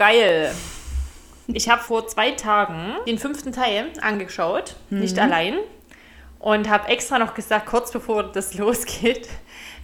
geil. Ich habe vor zwei Tagen den fünften Teil angeschaut, nicht allein. Und habe extra noch gesagt, kurz bevor das losgeht,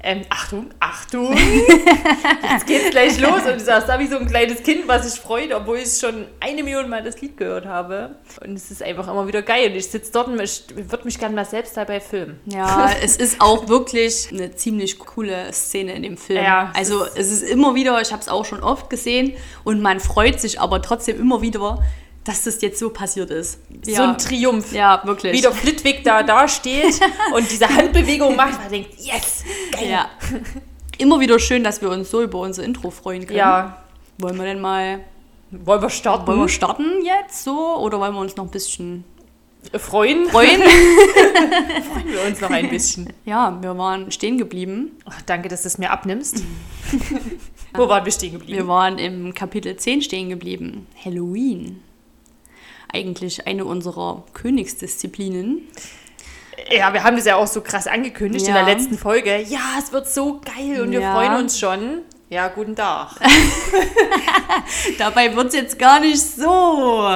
ähm, Achtung, Achtung, jetzt geht's gleich los. Und ich saß da wie so ein kleines Kind, was sich freut, obwohl ich schon eine Million Mal das Lied gehört habe. Und es ist einfach immer wieder geil. Und ich sitze dort und ich würde mich gerne mal selbst dabei filmen. ja, es ist auch wirklich eine ziemlich coole Szene in dem Film. Ja, also es ist immer wieder, ich habe es auch schon oft gesehen und man freut sich aber trotzdem immer wieder, dass das jetzt so passiert ist. So ein Triumph. Ja, wirklich. Wie der Flitwick da, da steht und diese Handbewegung macht, man denkt, yes, geil. Ja. Immer wieder schön, dass wir uns so über unser Intro freuen können. Ja, Wollen wir denn mal, wollen wir starten? wollen wir starten jetzt so oder wollen wir uns noch ein bisschen freuen? freuen? Freuen wir uns noch ein bisschen. ja, wir waren stehen geblieben. Ach, danke, dass du es mir abnimmst. Wo waren wir stehen geblieben? Wir waren im Kapitel 10 stehen geblieben. Halloween. Eigentlich eine unserer Königsdisziplinen. Ja, wir haben das ja auch so krass angekündigt in Ja. der letzten Folge. Ja, es wird so geil und wir Ja. freuen uns schon. Ja, guten Tag. Dabei wird es jetzt gar nicht so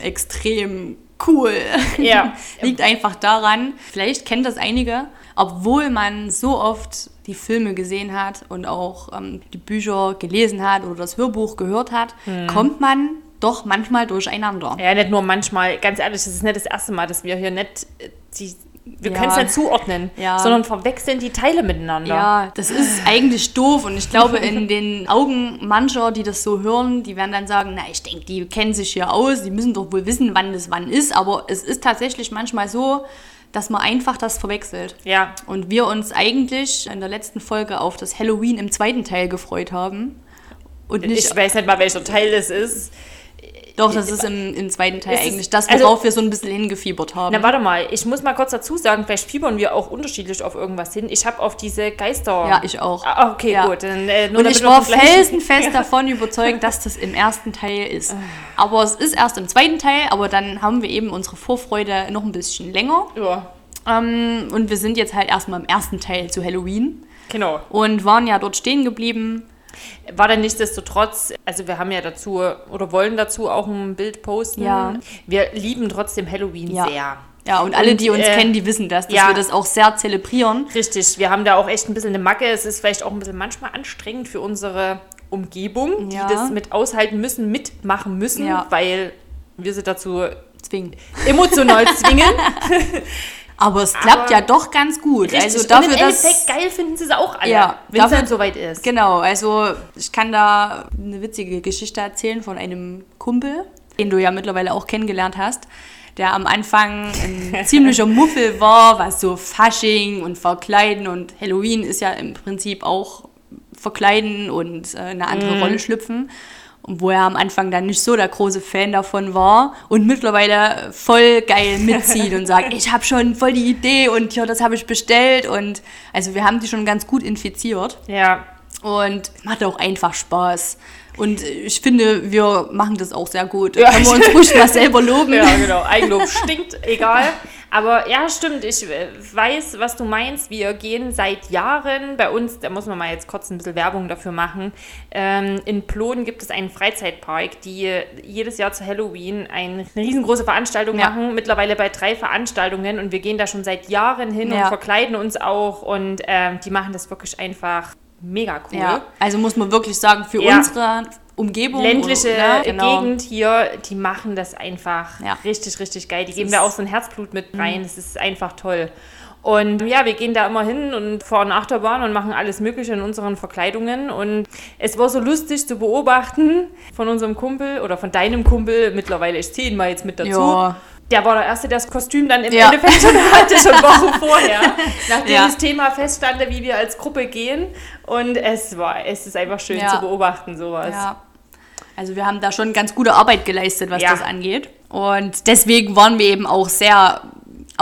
extrem cool. Ja. Liegt einfach daran, vielleicht kennt das einige, obwohl man so oft die Filme gesehen hat und auch ähm, die Bücher gelesen hat oder das Hörbuch gehört hat, kommt man doch manchmal durcheinander. Ja, nicht nur manchmal, ganz ehrlich, das ist nicht das erste Mal, dass wir hier nicht äh, die, wir Ja. können es nicht zuordnen, Ja. sondern verwechseln die Teile miteinander. Ja, das ist eigentlich doof und ich glaube, in den Augen mancher, die das so hören, die werden dann sagen, na, ich denke, die kennen sich hier aus, die müssen doch wohl wissen, wann das wann ist, aber es ist tatsächlich manchmal so, dass man einfach das verwechselt. Ja. Und wir uns eigentlich in der letzten Folge auf das Halloween im zweiten Teil gefreut haben. Und nicht, Ich weiß nicht mal, welcher Teil das ist. Doch, das ist im, im zweiten Teil eigentlich das, also- worauf wir so ein bisschen hingefiebert haben. Na, warte mal, ich muss mal kurz dazu sagen, vielleicht fiebern wir auch unterschiedlich auf irgendwas hin. Ich habe auf diese Geister. Ja, ich auch. Ah, okay, Ja. gut. Dann, äh, Und ich war felsenfest davon überzeugt, dass das im ersten Teil ist. Aber es ist erst im zweiten Teil, aber dann haben wir eben unsere Vorfreude noch ein bisschen länger. Ja, Ähm, und wir sind jetzt halt erstmal im ersten Teil zu Halloween genau. und waren ja dort stehen geblieben. War dann nichtsdestotrotz, also wir haben ja dazu oder wollen dazu auch ein Bild posten. Ja. Wir lieben trotzdem Halloween Ja. sehr. Ja, und alle, Und, die uns äh, kennen, die wissen das, dass ja. wir das auch sehr zelebrieren. Richtig, wir haben da auch echt ein bisschen eine Macke. Es ist vielleicht auch ein bisschen manchmal anstrengend für unsere Umgebung, Ja. die das mit aushalten müssen, mitmachen müssen, Ja. weil wir sie dazu Zwingen. emotional zwingen. Aber es klappt Aber- ja doch ganz gut. Richtig. Also und dafür, im dass Endeffekt geil finden sie es auch alle, Ja, wenn es dann soweit ist. Genau, also ich kann da eine witzige Geschichte erzählen von einem Kumpel, den du ja mittlerweile auch kennengelernt hast, der am Anfang ein ziemlicher Muffel war, was so Fasching und Verkleiden und Halloween ist ja im Prinzip auch Verkleiden und äh, eine andere Rolle schlüpfen. Wo er am Anfang dann nicht so der große Fan davon war und mittlerweile voll geil mitzieht und sagt, ich habe schon voll die Idee und ja, das habe ich bestellt und also wir haben die schon ganz gut infiziert. Ja, Und macht auch einfach Spaß. Und ich finde, wir machen das auch sehr gut. Ja. Können wir uns ruhig mal selber loben. ja, genau. Eigenlob stinkt, egal. Aber ja, stimmt. Ich äh, weiß, was du meinst. Wir gehen seit Jahren bei uns, da muss man mal jetzt kurz ein bisschen Werbung dafür machen. Ähm, in Ploden gibt es einen Freizeitpark, die jedes Jahr zu Halloween eine riesengroße Veranstaltung Ja. machen. Mittlerweile bei drei Veranstaltungen und wir gehen da schon seit Jahren hin Ja. und verkleiden uns auch und ähm, die machen das wirklich einfach mega cool. Ja, also muss man wirklich sagen, für Ja. unsere Umgebung. ländliche oder, ne, genau. Gegend hier, die machen das einfach Ja. richtig, richtig geil. Die geben ist- Mhm. da auch so ein Herzblut mit rein. Das ist einfach toll. Und ja, wir gehen da immer hin und fahren Achterbahn und machen alles Mögliche in unseren Verkleidungen. Und es war so lustig zu beobachten von unserem Kumpel oder von deinem Kumpel, mittlerweile ich zähle ihn mal jetzt mit dazu. Ja. Der war der Erste, der das Kostüm dann im Ja. Endeffekt schon hatte, schon Wochen vorher. Nachdem Ja. das Thema feststand, wie wir als Gruppe gehen. Und es war, es ist einfach schön Ja. zu beobachten, sowas. Ja. Also wir haben da schon ganz gute Arbeit geleistet, was das angeht. Und deswegen waren wir eben auch sehr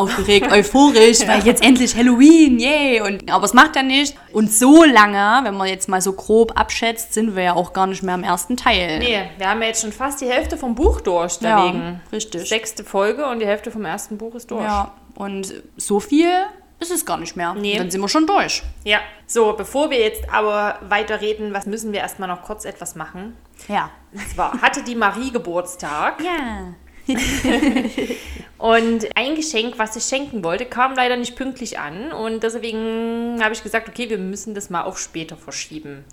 aufgeregt, euphorisch, weil jetzt endlich Halloween, yay! Und, aber es macht ja nicht. Und so lange, wenn man jetzt mal so grob abschätzt, sind wir ja auch gar nicht mehr im ersten Teil. Nee, wir haben ja jetzt schon fast die Hälfte vom Buch durch, Ja, deswegen. richtig. Sechste Folge und die Hälfte vom ersten Buch ist durch. Ja, und so viel ist es gar nicht mehr. Nee. Dann sind wir schon durch. Ja. So, bevor wir jetzt aber weiterreden, was müssen wir erstmal noch kurz etwas machen. Ja. Und zwar hatte die Marie Geburtstag Ja. und ein Geschenk, was ich schenken wollte, kam leider nicht pünktlich an. Und deswegen habe ich gesagt, okay, wir müssen das mal auf später verschieben.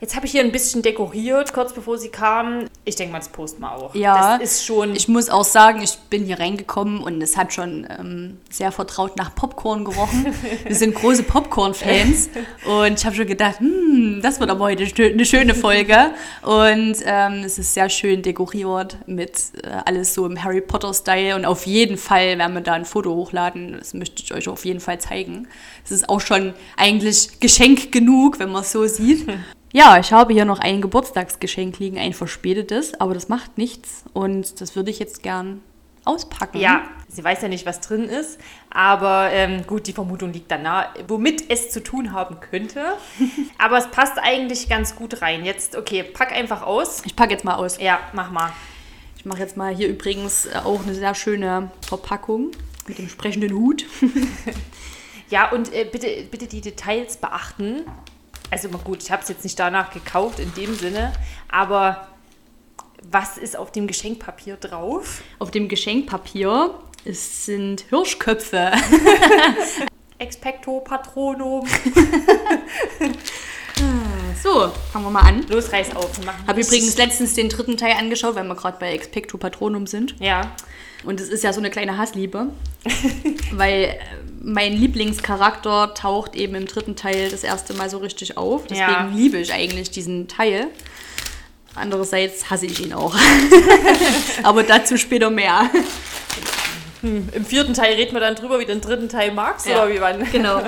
Jetzt habe ich hier ein bisschen dekoriert, kurz bevor sie kam. Ich denke mal, das posten wir auch. Ja. Das ist schon. Ich muss auch sagen, ich bin hier reingekommen und es hat schon ähm, sehr vertraut nach Popcorn gerochen. Wir sind große Popcorn-Fans und ich habe schon gedacht, hm, das wird aber heute eine schöne Folge. Und ähm, es ist sehr schön dekoriert mit äh, alles so im Harry Potter-Style und auf jeden Fall werden wir da ein Foto hochladen. Das möchte ich euch auf jeden Fall zeigen. Es ist auch schon eigentlich Geschenk genug, wenn man es so sieht. Ja, ich habe hier noch ein Geburtstagsgeschenk liegen, ein verspätetes, aber das macht nichts und das würde ich jetzt gern auspacken. ja, sie weiß ja nicht, was drin ist, aber ähm, gut, die Vermutung liegt dann nahe, womit es zu tun haben könnte. aber es passt eigentlich ganz gut rein. Jetzt, okay, pack einfach aus. Ich packe jetzt mal aus. Ja, mach mal. Ich mache jetzt mal hier übrigens äh, auch eine sehr schöne Verpackung mit dem sprechenden Hut. Ja, und äh, bitte, bitte die Details beachten. Also mal gut, ich habe es jetzt nicht danach gekauft in dem Sinne, aber was ist auf dem Geschenkpapier drauf? Auf dem Geschenkpapier es sind Hirschköpfe. Expecto Patronum. So, fangen wir mal an. Los, reiß auf. mach Habe übrigens letztens den dritten Teil angeschaut, weil wir gerade bei Expecto Patronum sind. Ja. Und es ist ja so eine kleine Hassliebe, weil äh, mein Lieblingscharakter taucht eben im dritten Teil das erste Mal so richtig auf. Deswegen Ja. liebe ich eigentlich diesen Teil. Andererseits hasse ich ihn auch. Aber dazu später mehr. Im vierten Teil reden wir dann drüber, wie du den dritten Teil magst, Ja. oder wie wann? Genau.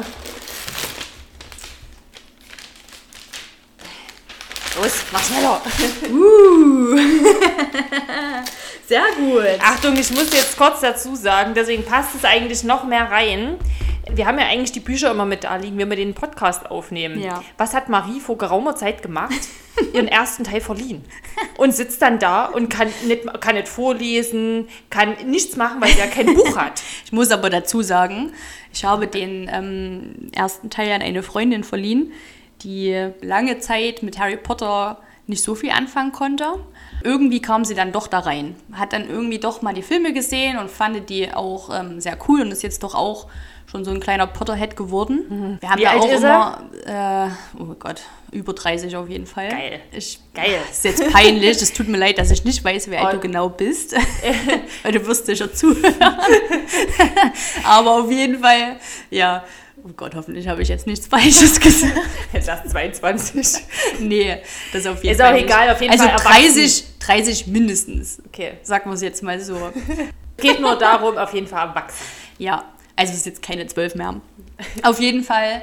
Los, mach schneller. Uh. Sehr gut. Achtung, ich muss jetzt kurz dazu sagen, deswegen passt es eigentlich noch mehr rein. Wir haben ja eigentlich die Bücher immer mit da liegen, wenn wir den Podcast aufnehmen. Ja. Was hat Marie vor geraumer Zeit gemacht? Ihren ersten Teil verliehen. Und sitzt dann da und kann nicht, kann nicht vorlesen, kann nichts machen, weil sie ja kein Buch hat. Ich muss aber dazu sagen, ich habe den ähm, ersten Teil an eine Freundin verliehen, die lange Zeit mit Harry Potter nicht so viel anfangen konnte. Irgendwie kam sie dann doch da rein. Hat dann irgendwie doch mal die Filme gesehen und fand die auch ähm, sehr cool und ist jetzt doch auch schon so ein kleiner Potterhead geworden. Wir haben Wie ja alt auch immer, äh, oh Gott, über 30 auf jeden Fall. Geil. Ich, Geil. ist jetzt peinlich. Es tut mir leid, dass ich nicht weiß, wie alt du genau bist. Weil du wirst sicher zuhören. Aber auf jeden Fall, ja. Oh Gott, hoffentlich habe ich jetzt nichts Falsches gesagt. Jetzt erst 22. Nee, das auf jeden Ist Fall. auch nicht. egal, auf jeden also Fall erwachsen. 30, 30 mindestens. Okay. Sagen wir es jetzt mal so. Geht nur darum, auf jeden Fall erwachsen. Ja, also es ist jetzt keine 12 mehr. Auf jeden Fall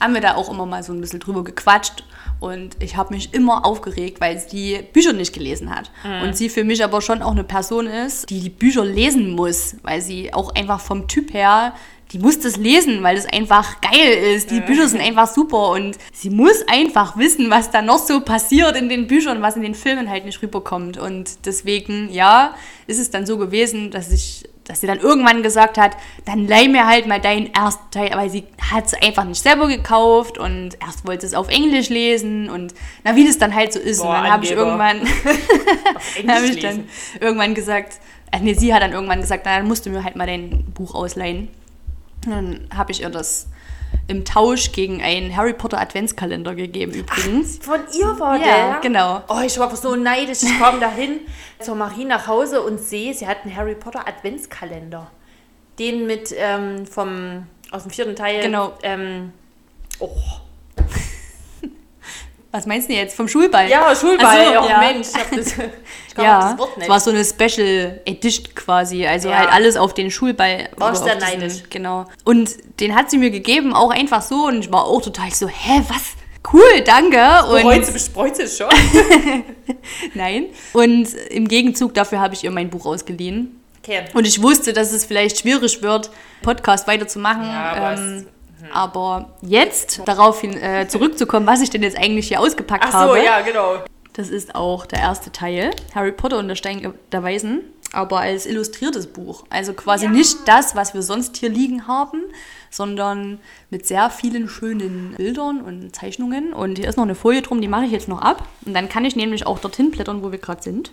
haben wir da auch immer mal so ein bisschen drüber gequatscht. Und ich habe mich immer aufgeregt, weil sie Bücher nicht gelesen hat. Und sie für mich aber schon auch eine Person ist, die die Bücher lesen muss, weil sie auch einfach vom Typ her, die muss das lesen, weil das einfach geil ist. Die Bücher sind einfach super und sie muss einfach wissen, was da noch so passiert in den Büchern, was in den Filmen halt nicht rüberkommt. Und deswegen, ja, ist es dann so gewesen, dass ich dass sie dann irgendwann gesagt hat, dann leih mir halt mal deinen ersten Teil, weil sie hat es einfach nicht selber gekauft und erst wollte es auf Englisch lesen und na, wie das dann halt so ist. Boah, und dann habe ich irgendwann, habe ich dann irgendwann gesagt, äh, nee, sie hat dann irgendwann gesagt, na, dann musst du mir halt mal dein Buch ausleihen. Dann habe ich ihr das im Tausch gegen einen Harry Potter Adventskalender gegeben übrigens. Von ihr war Ja, der? genau. Oh, ich war so neidisch. Ich komme dahin zur Marie nach Hause und sehe, sie hat einen Harry Potter Adventskalender. Den mit ähm, vom aus dem vierten Teil. Genau. Ähm, oh. Was meinst du jetzt? Vom Schulball? Ja, Schulball. So, oh ja. Mensch, ich, hab das, ich Ja, das Wort es nicht. war so eine Special Edition quasi. Also Ja. halt alles auf den Schulball. War ich sehr neidisch. Genau. Und den hat sie mir gegeben, auch einfach so. Und ich war auch total so, hä, was? Cool, danke. Und Heute bespreut es schon. nein. Und im Gegenzug dafür habe ich ihr mein Buch ausgeliehen. Okay. Und ich wusste, dass es vielleicht schwierig wird, Podcast weiterzumachen. Ja, aber ähm, aber jetzt darauf hin, äh, zurückzukommen, was ich denn jetzt eigentlich hier ausgepackt Ach so, habe. ja, genau. Das ist auch der erste Teil. Harry Potter und der Stein der Weisen. aber als illustriertes Buch. Also quasi Ja. nicht das, was wir sonst hier liegen haben, sondern mit sehr vielen schönen Bildern und Zeichnungen. Und hier ist noch eine Folie drum, die mache ich jetzt noch ab. Und dann kann ich nämlich auch dorthin blättern, wo wir gerade sind.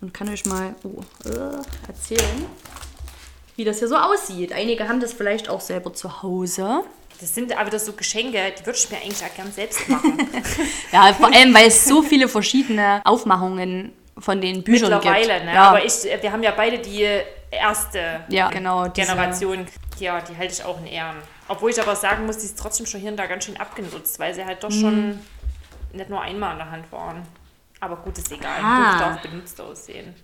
Und kann euch mal oh, äh, erzählen, wie das hier so aussieht. Einige haben das vielleicht auch selber zu Hause. Das sind aber das so Geschenke, die würde ich mir eigentlich auch gern selbst machen. Ja, vor allem, weil es so viele verschiedene Aufmachungen von den Büchern Mittlerweile, gibt. ne? Ja, Aber ich, wir haben ja beide die erste ja genau. Generation. Ja, die halte ich auch in Ehren. Obwohl ich aber sagen muss, die ist trotzdem schon hier und da ganz schön abgenutzt, weil sie halt doch Mhm. schon nicht nur einmal in der Hand waren. Aber gut, ist egal. Ah. Buch darf benutzt aussehen.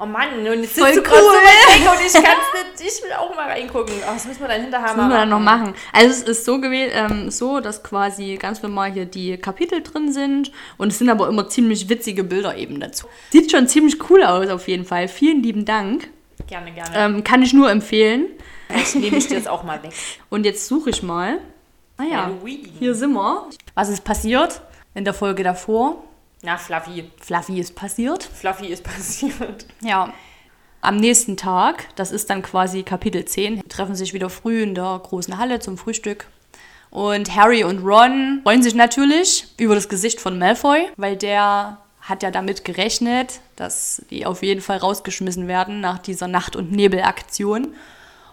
Oh Mann, und jetzt Voll sitzt du cool. so weit weg und ich kann es nicht. Ich will auch mal reingucken. Oh, das müssen wir dann hinterher Das mal müssen wir dann noch machen. Also es ist so gewählt, ähm, so, dass quasi ganz normal hier die Kapitel drin sind und es sind aber immer ziemlich witzige Bilder eben dazu. Sieht schon ziemlich cool aus auf jeden Fall. Vielen lieben Dank. Gerne, gerne. Ähm, kann ich nur empfehlen. Vielleicht nehme ich dir das auch mal weg. Und jetzt suche ich mal. Ah ja, Halloween. hier sind wir. Was ist passiert in der Folge davor? Na, Fluffy. Fluffy ist passiert. Fluffy ist passiert. Ja. Am nächsten Tag, das ist dann quasi Kapitel 10, treffen sich wieder früh in der großen Halle zum Frühstück. Und Harry und Ron freuen sich natürlich über das Gesicht von Malfoy, weil der hat ja damit gerechnet, dass die auf jeden Fall rausgeschmissen werden nach dieser Nacht- und Nebelaktion.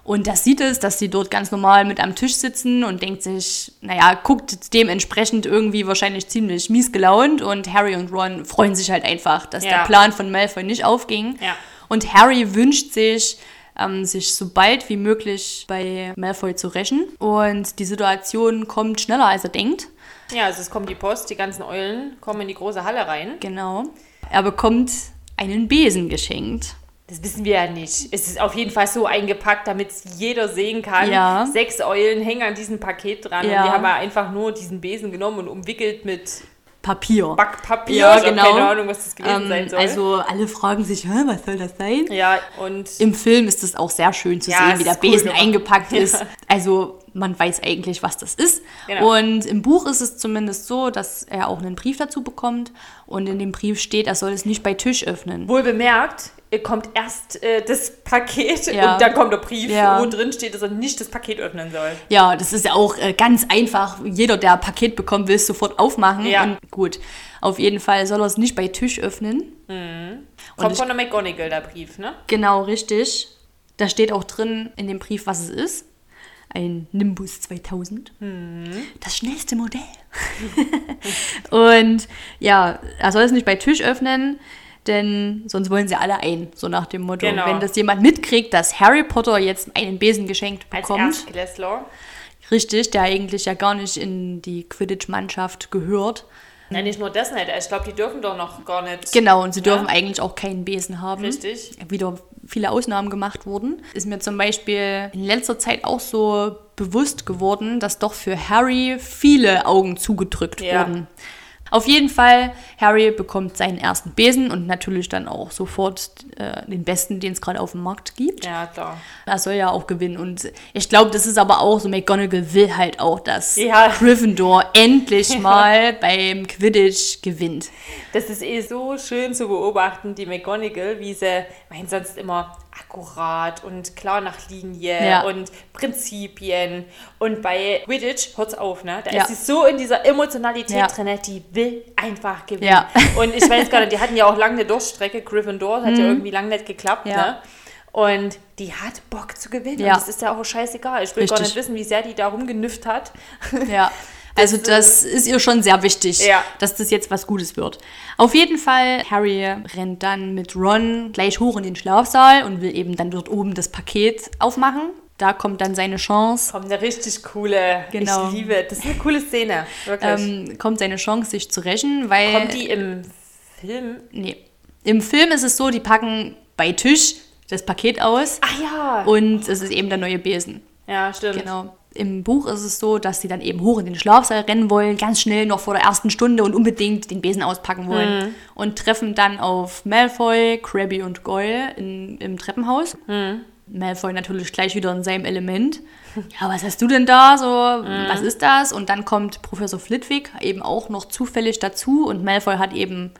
Und das sieht es, dass sie dort ganz normal mit am Tisch sitzen und denkt sich, naja, guckt dementsprechend irgendwie wahrscheinlich ziemlich mies gelaunt. Und Harry und Ron freuen sich halt einfach, dass Ja. der Plan von Malfoy nicht aufging. Ja. Und Harry wünscht sich, ähm, sich so bald wie möglich bei Malfoy zu rächen. Und die Situation kommt schneller, als er denkt. Ja, also es kommt die Post, die ganzen Eulen kommen in die große Halle rein. Genau. Er bekommt einen Besen geschenkt. Das wissen wir ja nicht. Es ist auf jeden Fall so eingepackt, damit es jeder sehen kann. Ja. Sechs Eulen hängen an diesem Paket dran. Ja. Und die haben ja einfach nur diesen Besen genommen und umwickelt mit Papier. Backpapier. Ja, genau. keine Ahnung, was das gewesen Ähm, sein soll. also alle fragen sich, was soll das sein? ja, und Im Film ist es auch sehr schön zu Ja, sehen, wie der cool Besen gemacht. eingepackt ist. Also man weiß eigentlich, was das ist. Genau. Und im Buch ist es zumindest so, dass er auch einen Brief dazu bekommt. Und in dem Brief steht, er soll es nicht bei Tisch öffnen. wohl bemerkt, kommt erst äh, das Paket Ja. und dann kommt der Brief, Ja. wo drin steht, dass er nicht das Paket öffnen soll. Ja, das ist ja auch äh, ganz einfach. Jeder, der ein Paket bekommt, will es sofort aufmachen. Ja. Und gut, auf jeden Fall soll er es nicht bei Tisch öffnen. Kommt ich- von der McGonagall, der Brief, ne? Genau, richtig. Da steht auch drin in dem Brief, was es ist. Ein Nimbus 2000. Das schnellste Modell. und ja, er soll es nicht bei Tisch öffnen, denn sonst wollen sie alle ein, so nach dem Motto. Genau. Wenn das jemand mitkriegt, dass Harry Potter jetzt einen Besen geschenkt Als bekommt, Erstklässler. richtig, der eigentlich ja gar nicht in die Quidditch-Mannschaft gehört. Ja, nicht nur das nicht. Ich glaube, die dürfen doch noch gar nicht. Genau, und sie dürfen Ja. eigentlich auch keinen Besen haben. Richtig. Wieder viele Ausnahmen gemacht wurden. Ist mir zum Beispiel in letzter Zeit auch so bewusst geworden, dass doch für Harry viele Augen zugedrückt Ja. wurden. Auf jeden Fall, Harry bekommt seinen ersten Besen und natürlich dann auch sofort äh, den besten, den es gerade auf dem Markt gibt. Ja, klar. Er soll ja auch gewinnen. Und ich glaube, das ist aber auch so, McGonagall will halt auch, dass Ja. Gryffindor endlich mal beim Quidditch gewinnt. Das ist eh so schön zu beobachten, die McGonagall, wie sie, meint sonst immer akkurat und klar nach Linie Ja. und Prinzipien. Und bei Quidditch, hört's auf, ne? Da Ja. ist sie so in dieser Emotionalität Ja. drin, die will einfach gewinnen. Ja. Und ich weiß gar nicht, die hatten ja auch lange eine Durchstrecke, Gryffindor, hat ja irgendwie lange nicht geklappt, Mhm. Ne? Und die hat Bock zu gewinnen. Ja. Und das ist ja auch scheißegal. Ich will gar Richtig. nicht wissen, wie sehr die da rumgenüfft hat. Ja. Also das ist ihr schon sehr wichtig, Ja. dass das jetzt was Gutes wird. Auf jeden Fall, Harry rennt dann mit Ron gleich hoch in den Schlafsaal und will eben dann dort oben das Paket aufmachen. Da kommt dann seine Chance, Kommt eine richtig coole. Genau. Ich liebe. Das ist eine coole Szene. Wirklich. ähm, kommt seine Chance, sich zu rächen, weil Kommt die im Film? nee, im Film ist es so, die packen bei Tisch das Paket aus Ach ja. und es ist eben der neue Besen. Ja, stimmt. Genau. Im Buch ist es so, dass sie dann eben hoch in den Schlafsaal rennen wollen, ganz schnell noch vor der ersten Stunde und unbedingt den Besen auspacken wollen. Mhm. Und treffen dann auf Malfoy, Crabby und Goyle in, im Treppenhaus. Mhm. Malfoy natürlich gleich wieder in seinem Element. Ja, was hast du denn da? So, Mhm. was ist das? Und dann kommt Professor Flitwick eben auch noch zufällig dazu und Malfoy hat eben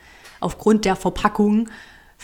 aufgrund der Verpackung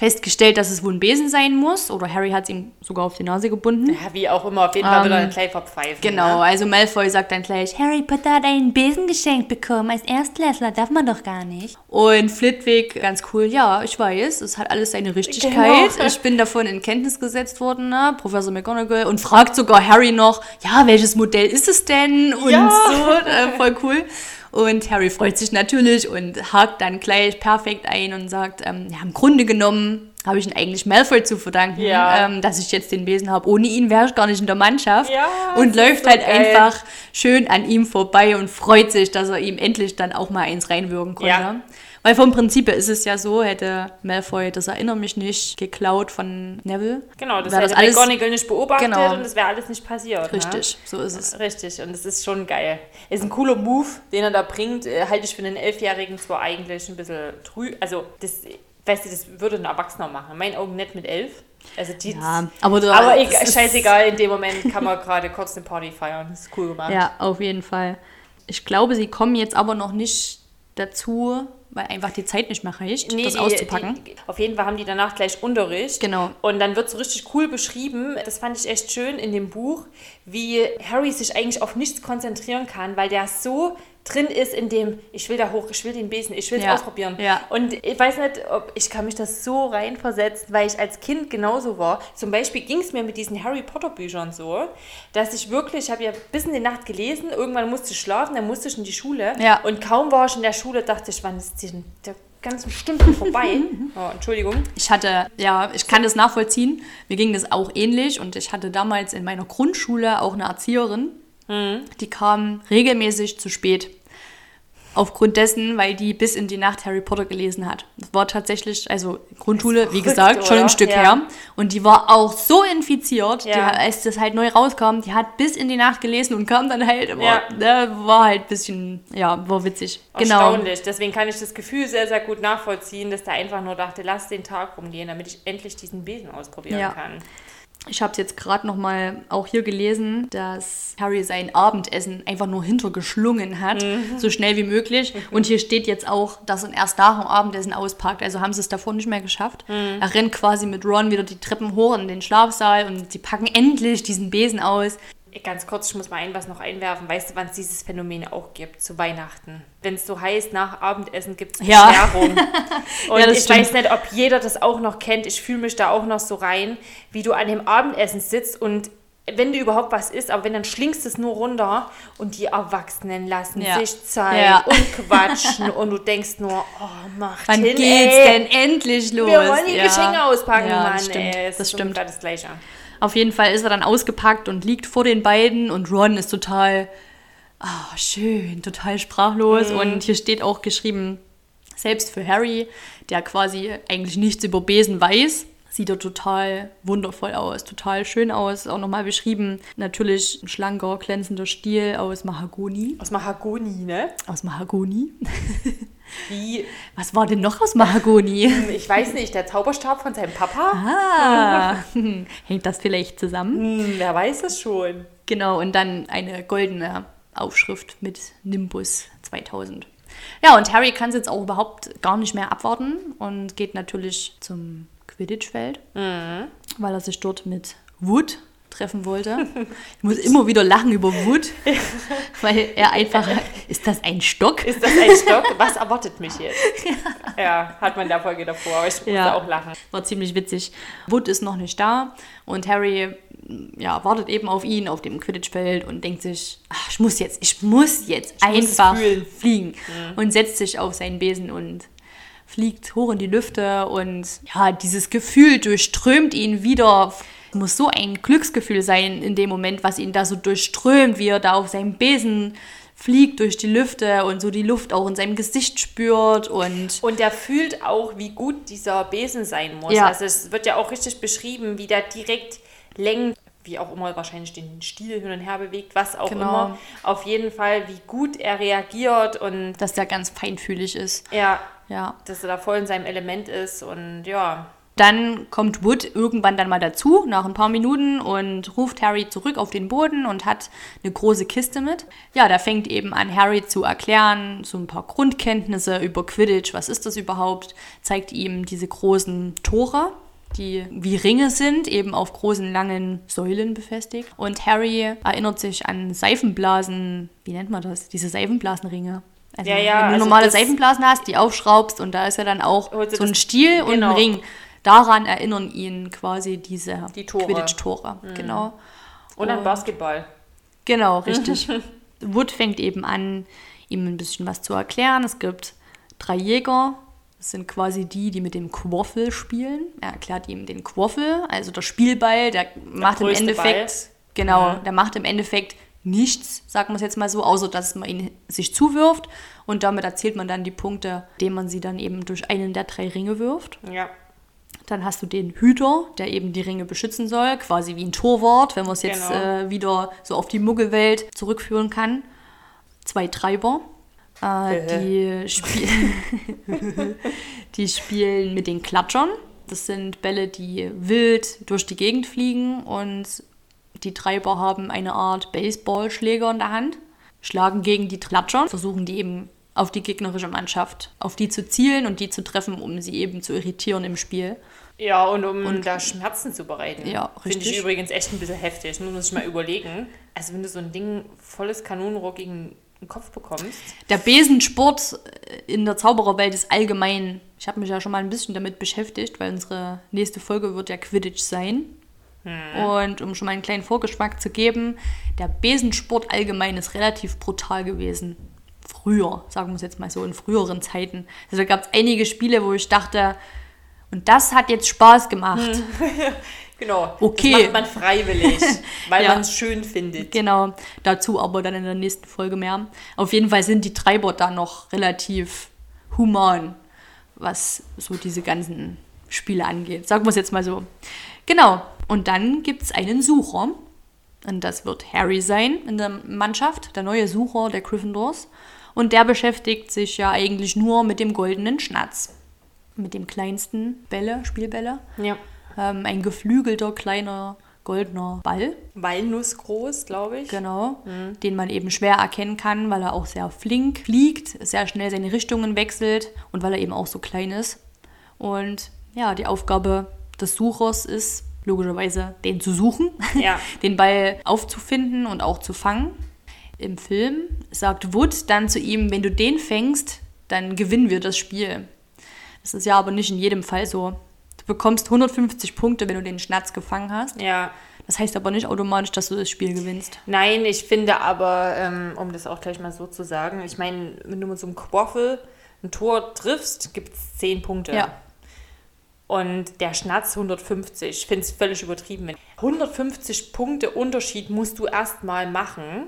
festgestellt, dass es wohl ein Besen sein muss. Oder Harry hat es ihm sogar auf die Nase gebunden. Ja, wie auch immer, auf jeden Fall wieder gleich verpfeifen. Genau, Ne? also Malfoy sagt dann gleich, Harry Potter hat einen Besen geschenkt bekommen. Als Erstklässler darf man doch gar nicht. Und Flitwick, ganz cool, ja, ich weiß, es hat alles seine Richtigkeit. Genau. Ich bin davon in Kenntnis gesetzt worden, ne? Professor McGonagall. Und fragt sogar Harry noch, ja, welches Modell ist es denn? Und Ja. so, äh, voll cool. Und Harry freut sich natürlich und hakt dann gleich perfekt ein und sagt, ähm, ja, im Grunde genommen habe ich ihn eigentlich Malfoy zu verdanken, Ja. ähm, dass ich jetzt den Besen habe. Ohne ihn wäre ich gar nicht in der Mannschaft. Ja, und läuft so halt geil. einfach schön an ihm vorbei und freut sich, dass er ihm endlich dann auch mal eins reinwirken konnte. Ja. Weil vom Prinzip ist es ja so, hätte Malfoy, das erinnere mich nicht, geklaut von Neville. Genau, das Wäre hätte das alles- McGonagall nicht beobachtet Genau. und es wäre alles nicht passiert. Ne? Richtig, so ist es. Richtig, und es ist schon geil. Ist ein cooler Move, den er da bringt. Äh, halte ich für einen Elfjährigen zwar eigentlich ein bisschen trüb. Also, das, weißt du, das würde ein Erwachsener machen. In meinen Augen nicht mit elf. Also, die, Ja, aber, da, aber das egal, scheißegal, in dem Moment kann man gerade kurz eine Party feiern. Das ist cool gemacht. Ja, auf jeden Fall. Ich glaube, sie kommen jetzt aber noch nicht dazu, weil einfach die Zeit nicht mehr reicht, Nee, das die- auszupacken. Die, auf jeden Fall haben die danach gleich Unterricht. Genau. Und dann wird so richtig cool beschrieben, das fand ich echt schön in dem Buch, wie Harry sich eigentlich auf nichts konzentrieren kann, weil der so drin ist in dem, ich will da hoch, ich will den Besen, ich will es Ja, ausprobieren. ja. Und ich weiß nicht, ob ich kann mich das so reinversetzen, weil ich als Kind genauso war. Zum Beispiel ging es mir mit diesen Harry Potter Büchern so, dass ich wirklich, ich habe ja bis in die Nacht gelesen, irgendwann musste ich schlafen, dann musste ich in die Schule Ja. und kaum war ich in der Schule, dachte ich, wann ist die, der ganzen Stunden vorbei? oh, Entschuldigung. Ich hatte, ja, ich kann das nachvollziehen. Mir ging das auch ähnlich und ich hatte damals in meiner Grundschule auch eine Erzieherin, die kam regelmäßig zu spät. Aufgrund dessen, weil die bis in die Nacht Harry Potter gelesen hat. Das war tatsächlich, also Grundschule, wie gesagt, schon oder? ein Stück Ja. her. Und die war auch so infiziert, die, Ja. hat- als das halt neu rauskam, die hat bis in die Nacht gelesen und kam dann halt immer, Ja. ne, war halt ein bisschen, ja, war witzig. Genau. Erstaunlich. Deswegen kann ich das Gefühl sehr, sehr gut nachvollziehen, dass der einfach nur dachte, lass den Tag rumgehen, damit ich endlich diesen Besen ausprobieren Ja. kann. Ich habe es jetzt gerade noch mal auch hier gelesen, dass Harry sein Abendessen einfach nur hintergeschlungen hat, so schnell wie möglich. Und hier steht jetzt auch, dass er erst nach dem Abendessen auspackt. Also haben sie es davor nicht mehr geschafft. Er rennt quasi mit Ron wieder die Treppen hoch in den Schlafsaal und sie packen endlich diesen Besen aus. Ganz kurz, ich muss mal ein was noch einwerfen. Weißt du, wann es dieses Phänomen auch gibt? Zu Weihnachten. Wenn es so heißt, nach Abendessen gibt es Ja. Bescherung. Und Ja, das ich stimmt. weiß nicht, ob jeder das auch noch kennt. Ich fühle mich da auch noch so rein, wie du an dem Abendessen sitzt und wenn du überhaupt was isst, aber wenn dann schlingst es nur runter und die Erwachsenen lassen Ja. sich Zeit Ja. und quatschen und du denkst nur, oh, macht Wann hin, geht's ey. denn endlich los? Wir wollen die Ja. Geschenke auspacken, ja, Mann. Das stimmt. Ey, das ist stimmt. das Gleiche. Auf jeden Fall ist er dann ausgepackt und liegt vor den beiden und Ron ist total, ah, schön, total sprachlos. Und hier steht auch geschrieben, selbst für Harry, der quasi eigentlich nichts über Besen weiß, sieht er total wundervoll aus, total schön aus. Auch nochmal beschrieben, natürlich ein schlanker, glänzender Stiel aus Mahagoni. Aus Mahagoni, ne? Aus Mahagoni? Wie, Was war denn noch aus Mahagoni? ich weiß nicht, der Zauberstab von seinem Papa? Ah, hängt das vielleicht zusammen? Hm, wer weiß es schon. Genau, und dann eine goldene Aufschrift mit Nimbus 2000. Ja, und Harry kann es jetzt auch überhaupt gar nicht mehr abwarten und geht natürlich zum Quidditch-Feld, weil er sich dort mit Wood treffen wollte. Ich muss immer wieder lachen über Wood, weil er einfach, ist das ein Stock? Ist das ein Stock? Was erwartet mich jetzt? Ja, hat man in der Folge davor, aber ich musste Ja. auch lachen. War ziemlich witzig. Wood ist noch nicht da und Harry ja, wartet eben auf ihn auf dem Quidditch-Feld und denkt sich, ach, ich muss jetzt, ich muss jetzt muss es einfach fühlen. fliegen und setzt sich auf seinen Besen und fliegt hoch in die Lüfte und ja, dieses Gefühl durchströmt ihn wieder. Muss so ein Glücksgefühl sein in dem Moment, was ihn da so durchströmt, wie er da auf seinem Besen fliegt durch die Lüfte und so die Luft auch in seinem Gesicht spürt und Und der fühlt auch, wie gut dieser Besen sein muss. Ja. Also es wird ja auch richtig beschrieben, wie der direkt lenkt, wie auch immer wahrscheinlich den Stiel hin und her bewegt, was auch Genau. immer. Auf jeden Fall, wie gut er reagiert und dass der ganz feinfühlig ist. ja, Ja, dass er da voll in seinem Element ist und ja, Dann kommt Wood irgendwann dann mal dazu, nach ein paar Minuten, und ruft Harry zurück auf den Boden und hat eine große Kiste mit. Ja, da fängt eben an, Harry zu erklären, so ein paar Grundkenntnisse über Quidditch, was ist das überhaupt, zeigt ihm diese großen Tore, die wie Ringe sind, eben auf großen langen Säulen befestigt. Und Harry erinnert sich an Seifenblasen, wie nennt man das? Diese Seifenblasenringe. Also Ja, ja, wenn du also normale Seifenblasen hast, die aufschraubst und da ist ja dann auch so ein Stiel und ein genau. Ring. Daran erinnern ihn quasi diese Die Tore. Mhm. Quidditch-Tore. Genau. Und Oh. an Basketball. Genau, richtig. Wood fängt eben an, ihm ein bisschen was zu erklären. Es gibt drei Jäger. Das sind quasi die, die mit dem Quaffel spielen. Er erklärt ihm den Quaffel, also der Spielball, der, macht im Endeffekt, Ball. genau, der macht im Endeffekt nichts, sagen wir es jetzt mal so, außer dass man ihn sich zuwirft und damit erzielt man dann die Punkte, indem man sie dann eben durch einen der drei Ringe wirft. Ja. Dann hast du den Hüter, der eben die Ringe beschützen soll, quasi wie ein Torwart, wenn man es jetzt Genau. äh, wieder so auf die Muggelwelt zurückführen kann. Zwei Treiber, äh, die, spiel die spielen mit den Klatschern. Das sind Bälle, die wild durch die Gegend fliegen und die Treiber haben eine Art Baseballschläger in der Hand, schlagen gegen die Klatscher, versuchen die eben auf die gegnerische Mannschaft, auf die zu zielen und die zu treffen, um sie eben zu irritieren im Spiel. Ja, und um da Schmerzen zu bereiten. Ja, Finde richtig. ich übrigens echt ein bisschen heftig. Nur muss ich mal überlegen. Also, wenn du so ein Ding volles Kanonenrohr gegen den Kopf bekommst. Der Besensport in der Zaubererwelt ist allgemein, ich habe mich ja schon mal ein bisschen damit beschäftigt, weil unsere nächste Folge wird ja Quidditch sein. Und um schon mal einen kleinen Vorgeschmack zu geben, der Besensport allgemein ist relativ brutal gewesen. Früher, sagen wir es jetzt mal so, in früheren Zeiten. Also da gab es einige Spiele, wo ich dachte, und das hat jetzt Spaß gemacht. Genau. Okay. Das macht man freiwillig, weil Ja. man es schön findet. Genau, dazu aber dann in der nächsten Folge mehr. Auf jeden Fall sind die Treiber da noch relativ human, was so diese ganzen Spiele angeht. Sagen wir es jetzt mal so. Genau, und dann gibt es einen Sucher. Und das wird Harry sein in der Mannschaft, der neue Sucher der Gryffindors. Und der beschäftigt sich ja eigentlich nur mit dem goldenen Schnatz. Mit dem kleinsten Bälle, Spielbälle. Ja. Ähm, ein geflügelter kleiner goldener Ball. Walnuss groß, glaube ich. Genau, den man eben schwer erkennen kann, weil er auch sehr flink fliegt, sehr schnell seine Richtungen wechselt und weil er eben auch so klein ist. Und ja, die Aufgabe des Suchers ist logischerweise, den zu suchen, Ja. den Ball aufzufinden und auch zu fangen. Im Film sagt Wood dann zu ihm, wenn du den fängst, dann gewinnen wir das Spiel. Das ist ja aber nicht in jedem Fall so. Du bekommst 150 Punkte, wenn du den Schnatz gefangen hast. Ja. Das heißt aber nicht automatisch, dass du das Spiel gewinnst. Nein, ich finde aber, ähm, um das auch gleich mal so zu sagen, ich meine, wenn du mit so einem Quaffel ein Tor triffst, gibt es 10 Punkte. Ja. Und der Schnatz 150. Ich finde es völlig übertrieben. 150 Punkte Unterschied musst du erstmal machen,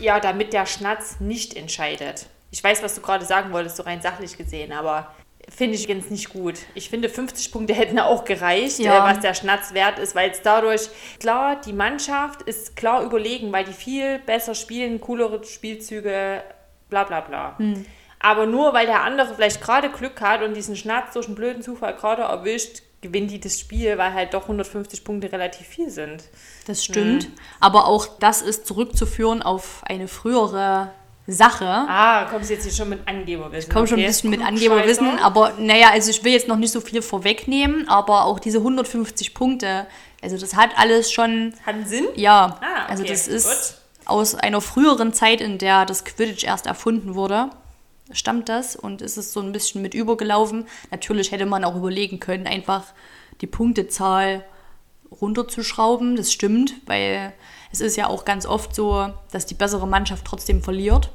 ja, damit der Schnatz nicht entscheidet. Ich weiß, was du gerade sagen wolltest, so rein sachlich gesehen, aber finde ich ganz nicht gut. Ich finde, 50 Punkte hätten auch gereicht, Ja. äh, was der Schnatz wert ist, weil es dadurch, klar, die Mannschaft ist klar überlegen, weil die viel besser spielen, coolere Spielzüge, bla bla bla. Hm. Aber nur weil der andere vielleicht gerade Glück hat und diesen Schnatz durch einen blöden Zufall gerade erwischt, gewinnt die das Spiel, weil halt doch 150 Punkte relativ viel sind. Das stimmt. Aber auch das ist zurückzuführen auf eine frühere Sache. Ah, kommst jetzt hier schon mit Angeberwissen. Komm schon ein okay? bisschen mit. Angeberwissen, aber naja, also ich will jetzt noch nicht so viel vorwegnehmen, aber auch diese 150 Punkte, also das hat alles schon, Hat einen Sinn? ja, Ah, okay, also das ist gut. aus einer früheren Zeit, in der das Quidditch erst erfunden wurde, stammt das und ist es so ein bisschen mit übergelaufen. Natürlich hätte man auch überlegen können, einfach die Punktezahl runterzuschrauben, das stimmt, weil es ist ja auch ganz oft so, dass die bessere Mannschaft trotzdem verliert.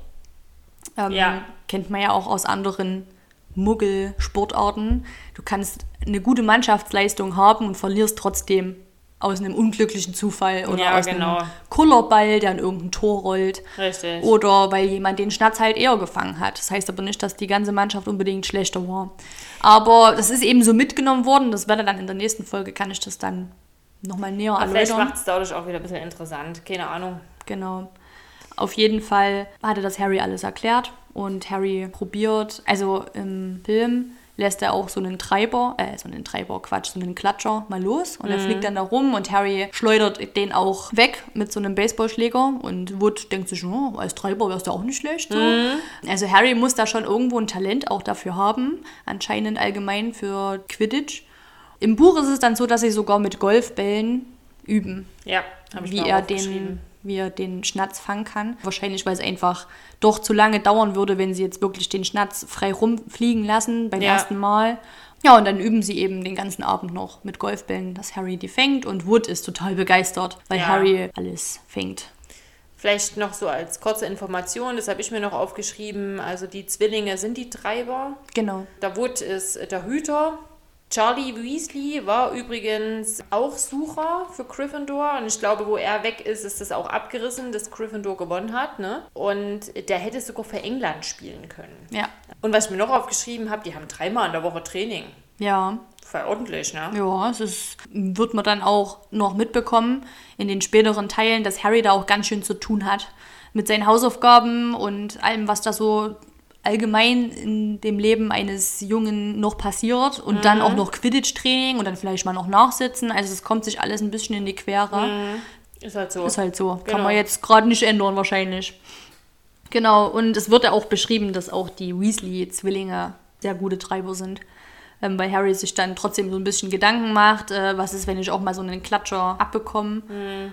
Ähm, Ja. Kennt man ja auch aus anderen Muggel-Sportarten. Du kannst eine gute Mannschaftsleistung haben und verlierst trotzdem aus einem unglücklichen Zufall oder Ja, aus genau. einem Kullerball, der an irgendein Tor rollt. Richtig. Oder weil jemand den Schnatz halt eher gefangen hat. Das heißt aber nicht, dass die ganze Mannschaft unbedingt schlechter war. Aber das ist eben so mitgenommen worden. Das werde dann in der nächsten Folge, kann ich das dann nochmal näher Aber vielleicht erläutern. macht es dadurch auch wieder ein bisschen interessant. Keine Ahnung. Genau. Auf jeden Fall hatte das Harry alles erklärt und Harry probiert, also im Film lässt er auch so einen Treiber, äh, so einen Treiber, Quatsch, so einen Klatscher mal los und er fliegt dann da rum und Harry schleudert den auch weg mit so einem Baseballschläger und Wood denkt sich, oh, als Treiber wärst du auch nicht schlecht. So. Also Harry muss da schon irgendwo ein Talent auch dafür haben, anscheinend allgemein für Quidditch. Im Buch ist es dann so, dass sie sogar mit Golfbällen üben Ja, habe ich wie er, den, wie er den Schnatz fangen kann. Wahrscheinlich, weil es einfach doch zu lange dauern würde, wenn sie jetzt wirklich den Schnatz frei rumfliegen lassen beim Ja. ersten Mal. Ja, und dann üben sie eben den ganzen Abend noch mit Golfbällen, dass Harry die fängt. Und Wood ist total begeistert, weil Ja. Harry alles fängt. Vielleicht noch so als kurze Information, das habe ich mir noch aufgeschrieben. Also die Zwillinge sind die Treiber. Genau. Der Wood ist der Hüter. Charlie Weasley war übrigens auch Sucher für Gryffindor und ich glaube, wo er weg ist, ist das auch abgerissen, dass Gryffindor gewonnen hat. Ne? Und der hätte sogar für England spielen können. Ja. Und was ich mir noch aufgeschrieben habe, die haben dreimal in der Woche Training. Ja. Voll ordentlich, ne? Ja, es ist, wird man dann auch noch mitbekommen in den späteren Teilen, dass Harry da auch ganz schön zu tun hat mit seinen Hausaufgaben und allem, was da so allgemein in dem Leben eines Jungen noch passiert und dann auch noch Quidditch-Training und dann vielleicht mal noch nachsitzen. Also es kommt sich alles ein bisschen in die Quere. Ist halt so. Ist halt so. Kann Genau. man jetzt gerade nicht ändern wahrscheinlich. Genau, und es wird ja auch beschrieben, dass auch die Weasley-Zwillinge sehr gute Treiber sind. Ähm, weil Harry sich dann trotzdem so ein bisschen Gedanken macht, äh, was ist, wenn ich auch mal so einen Klatscher abbekomme.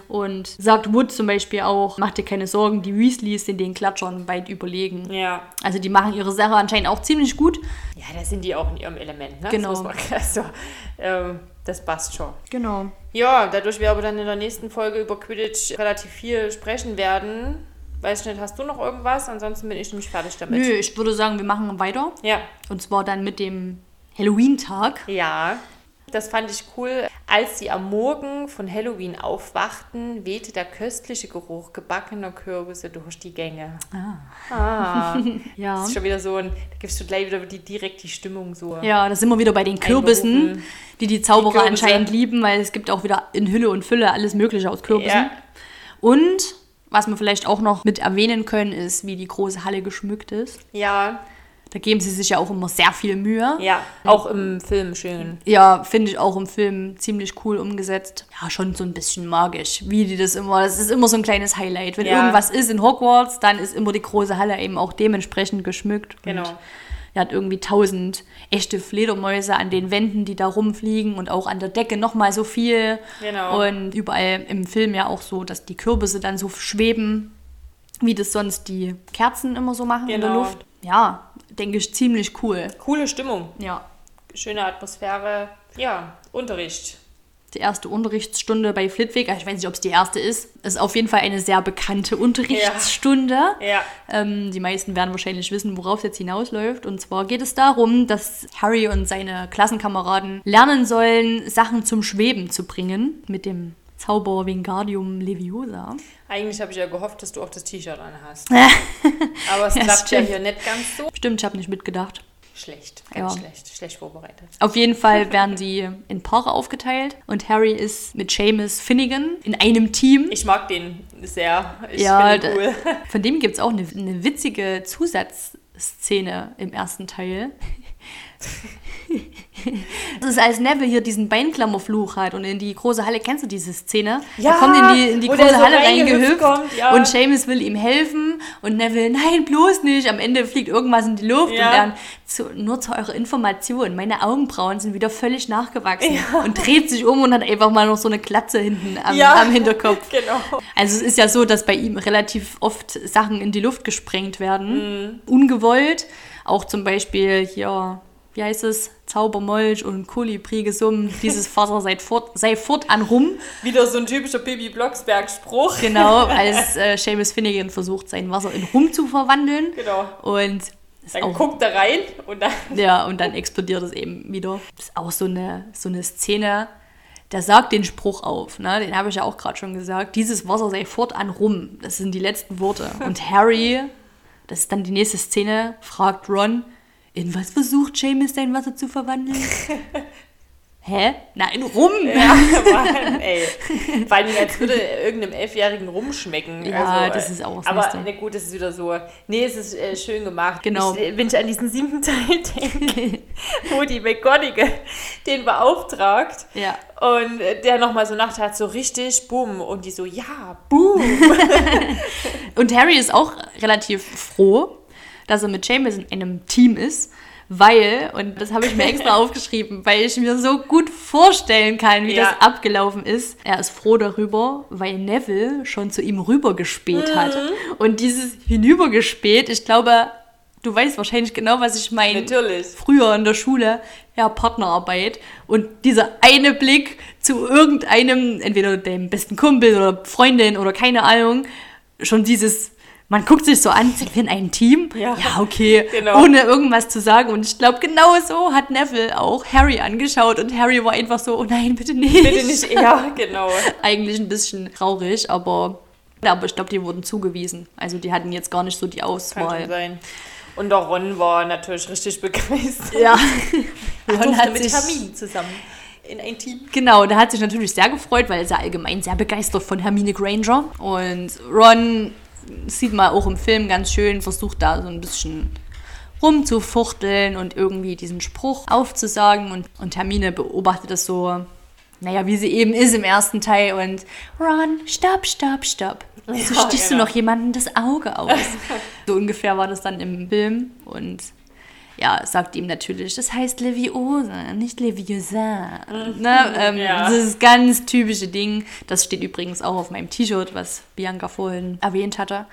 Und sagt Wood zum Beispiel auch, mach dir keine Sorgen, die Weasleys sind den Klatschern weit überlegen. ja. Also die machen ihre Sache anscheinend auch ziemlich gut. Ja, da sind die auch in ihrem Element, ne? Genau. Das, man, also, ähm, das passt schon. Genau. Ja, dadurch wir aber dann in der nächsten Folge über Quidditch relativ viel sprechen werden. Weiß ich nicht, hast du noch irgendwas? Ansonsten bin ich nämlich fertig damit. Nö, ich würde sagen, wir machen weiter. Ja. Und zwar dann mit dem Halloween-Tag. Ja. Das fand ich cool. Als sie am Morgen von Halloween aufwachten, wehte der köstliche Geruch gebackener Kürbisse durch die Gänge. Ah. Ja. Das ist schon wieder so ein, da gibst du gleich wieder die, direkt die Stimmung so. Ja, da sind wir wieder bei den Kürbissen, Einberufen. die die Zauberer Die anscheinend lieben, weil es gibt auch wieder in Hülle und Fülle alles Mögliche aus Kürbissen. Ja. Und was wir vielleicht auch noch mit erwähnen können, ist, wie die große Halle geschmückt ist. Ja, Da geben sie sich ja auch immer sehr viel Mühe. ja. Auch im Film schön. Ja, finde ich auch im Film ziemlich cool umgesetzt. Ja, schon so ein bisschen magisch, wie die das immer, das ist immer so ein kleines Highlight. Wenn Ja. irgendwas ist in Hogwarts, dann ist immer die große Halle eben auch dementsprechend geschmückt. Genau. Er hat irgendwie tausend echte Fledermäuse an den Wänden, die da rumfliegen und auch an der Decke nochmal so viel. Genau. Und überall im Film ja auch so, dass die Kürbisse dann so schweben, wie das sonst die Kerzen immer so machen in der Genau. Luft. Ja, denke ich ziemlich cool. Coole Stimmung, Ja. schöne Atmosphäre. Ja, Unterricht. Die erste Unterrichtsstunde bei Flitwick, also ich weiß nicht, ob es die erste ist, ist auf jeden Fall eine sehr bekannte Unterrichtsstunde. Ja. Ähm, die meisten werden wahrscheinlich wissen, worauf es jetzt hinausläuft. Und zwar geht es darum, dass Harry und seine Klassenkameraden lernen sollen, Sachen zum Schweben zu bringen mit dem Zauber Wingardium Leviosa. Eigentlich habe ich ja gehofft, dass du auch das T-Shirt an hast. Aber es Ja, klappt ja stimmt. hier nicht ganz so. Stimmt, ich habe nicht mitgedacht. Schlecht, ganz Ja. schlecht, schlecht vorbereitet. Auf jeden Fall werden sie in Paare aufgeteilt und Harry ist mit Seamus Finnegan in einem Team. Ich mag den sehr. Ich Ja, cool. von dem gibt es auch eine, eine witzige Zusatzszene im ersten Teil. Das ist, als Neville hier diesen Beinklammerfluch hat und in die große Halle, kennst du diese Szene? Ja, er kommt in die, in die große so Halle reingehüpft ja. und Seamus will ihm helfen und Neville, nein, bloß nicht. Am Ende fliegt irgendwas in die Luft Ja. und dann, zu, nur zu eurer Information, meine Augenbrauen sind wieder völlig nachgewachsen und dreht sich um und hat einfach mal noch so eine Glatze hinten am, Ja. am Hinterkopf. Genau. Also es ist ja so, dass bei ihm relativ oft Sachen in die Luft gesprengt werden. Mhm. Ungewollt. Auch zum Beispiel hier, wie heißt es? Zaubermolch und Kolibri gesummen. Dieses Wasser sei, fort, sei fortan rum. Wieder so ein typischer Bibi Blocksberg-Spruch. Genau, als äh, Seamus Finnegan versucht, sein Wasser in Rum zu verwandeln. Genau. Und Dann auch, guckt er rein und dann. ja, und dann explodiert es eben wieder. Das ist auch so eine, so eine Szene, der sagt den Spruch auf, ne? den habe ich ja auch gerade schon gesagt. Dieses Wasser sei fortan rum. Das sind die letzten Worte. Und Harry, das ist dann die nächste Szene, fragt Ron, in was versucht Seamus sein Wasser zu verwandeln? Hä? Nein, rum. Ja, Mann, ey. Vor allem, als würde irgendeinem Elfjährigen rumschmecken. Ja, also, das ist auch das Aber ne, gut, das ist wieder so. Nee, es ist äh, schön gemacht. Genau. Ich, äh, wenn ich an diesen siebten Teil denke, wo die McGonagall den beauftragt Ja. und der nochmal so nach hat, so richtig, bumm. Und die so, ja, boom. Und Harry ist auch relativ froh, dass er mit Seamus in einem Team ist, weil, und das habe ich mir extra aufgeschrieben, weil ich mir so gut vorstellen kann, wie Ja. das abgelaufen ist. Er ist froh darüber, weil Neville schon zu ihm rübergespäht hat. Mhm. Und dieses hinübergespäht, ich glaube, du weißt wahrscheinlich genau, was ich meine. Natürlich. Früher in der Schule, ja, Partnerarbeit. Und dieser eine Blick zu irgendeinem, entweder dem besten Kumpel oder Freundin oder keine Ahnung, schon dieses, man guckt sich so an, sind wir in einem Team? Ja. okay. Genau. Ohne irgendwas zu sagen. Und ich glaube, genau so hat Neville auch Harry angeschaut. Und Harry war einfach so, oh nein, bitte nicht. Bitte nicht, ja, genau. Eigentlich ein bisschen traurig, aber, aber ich glaube, die wurden zugewiesen. Also die hatten jetzt gar nicht so die Kann Auswahl. sein. Und der Ron war natürlich richtig begeistert. Ja. Ron hat mit sich- Hermine zusammen in ein Team. Genau, der hat sich natürlich sehr gefreut, weil er ist ja allgemein sehr begeistert von Hermine Granger. Und Ron sieht man auch im Film ganz schön, versucht da so ein bisschen rumzufuchteln und irgendwie diesen Spruch aufzusagen. Und, und Hermine beobachtet das so, naja, wie sie eben ist im ersten Teil. Und Ron, stopp, stopp, stopp. So Ja, stichst genau. du noch jemandem das Auge aus. so ungefähr war das dann im Film. Und ja, sagt ihm natürlich, das heißt Leviosa, nicht Leviosa. Ne? Ähm, Ja. Das ist ganz typische Ding. Das steht übrigens auch auf meinem T-Shirt, was Bianca vorhin erwähnt hatte.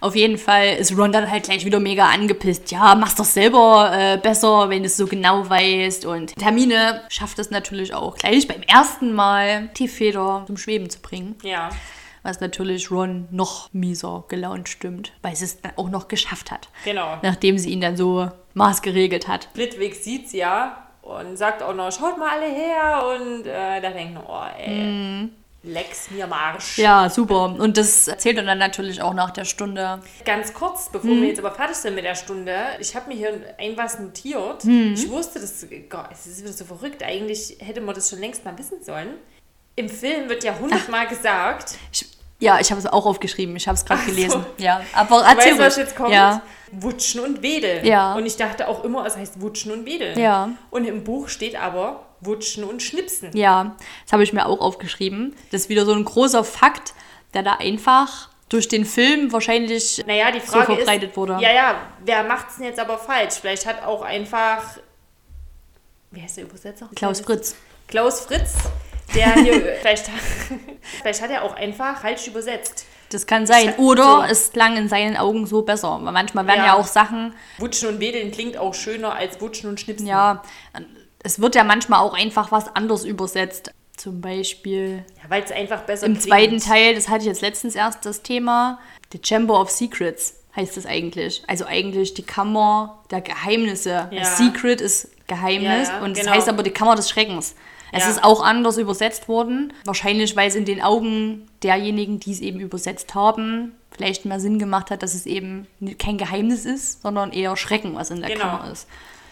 Auf jeden Fall ist Ron dann halt gleich wieder mega angepisst. Ja, mach's doch selber äh, besser, wenn du es so genau weißt. Und Hermine schafft es natürlich auch gleich beim ersten Mal, die Feder zum Schweben zu bringen. Ja. Was natürlich Ron noch mieser gelaunt stimmt, weil sie es dann auch noch geschafft hat. Genau. Nachdem sie ihn dann so maßgeregelt hat. Flitwick sieht's ja und sagt auch noch, schaut mal alle her. Und äh, da denkt man, oh ey, lex mir Marsch. Mhm. Ja, super. Und das erzählt er dann natürlich auch nach der Stunde. Ganz kurz, bevor Mhm. wir jetzt aber fertig sind mit der Stunde, ich habe mir hier ein was notiert. Mhm. Ich wusste das, Gott, es ist wieder so verrückt. Eigentlich hätte man das schon längst mal wissen sollen. Im Film wird ja hundertmal gesagt, Ich, ja, ich habe es auch aufgeschrieben. Ich habe es gerade Ach so. gelesen. Ja, aber weißt erzähl du, was jetzt kommt? Ja, Wutschen und Wedeln. Ja. Und ich dachte auch immer, es heißt Wutschen und Wedeln. Ja. Und im Buch steht aber Wutschen und Schnipsen. ja, das habe ich mir auch aufgeschrieben. Das ist wieder so ein großer Fakt, der da einfach durch den Film wahrscheinlich Naja, die so Frage verbreitet ist, wurde. ja, ja, wer macht es denn jetzt aber falsch? Vielleicht hat auch einfach, wie heißt der Übersetzer? Klaus Fritz. Klaus Fritz, der hier, vielleicht, vielleicht hat er auch einfach falsch übersetzt. Das kann sein. Oder so. es klang in seinen Augen so besser. Weil manchmal werden ja, Ja. auch Sachen, Wutschen und Wedeln klingt auch schöner als Wutschen und Schnipsen. ja, es wird ja manchmal auch einfach was anders übersetzt. Zum Beispiel Ja, Weil es einfach besser im klingt. zweiten Teil, das hatte ich jetzt letztens erst das Thema, The Chamber of Secrets heißt es eigentlich. Also eigentlich die Kammer der Geheimnisse. Ja. Secret ist Geheimnis Ja, und es genau. heißt aber die Kammer des Schreckens. Es Ja. ist auch anders übersetzt worden. Wahrscheinlich, weil es in den Augen derjenigen, die es eben übersetzt haben, vielleicht mehr Sinn gemacht hat, dass es eben kein Geheimnis ist, sondern eher Schrecken, was in der Genau. Kammer ist.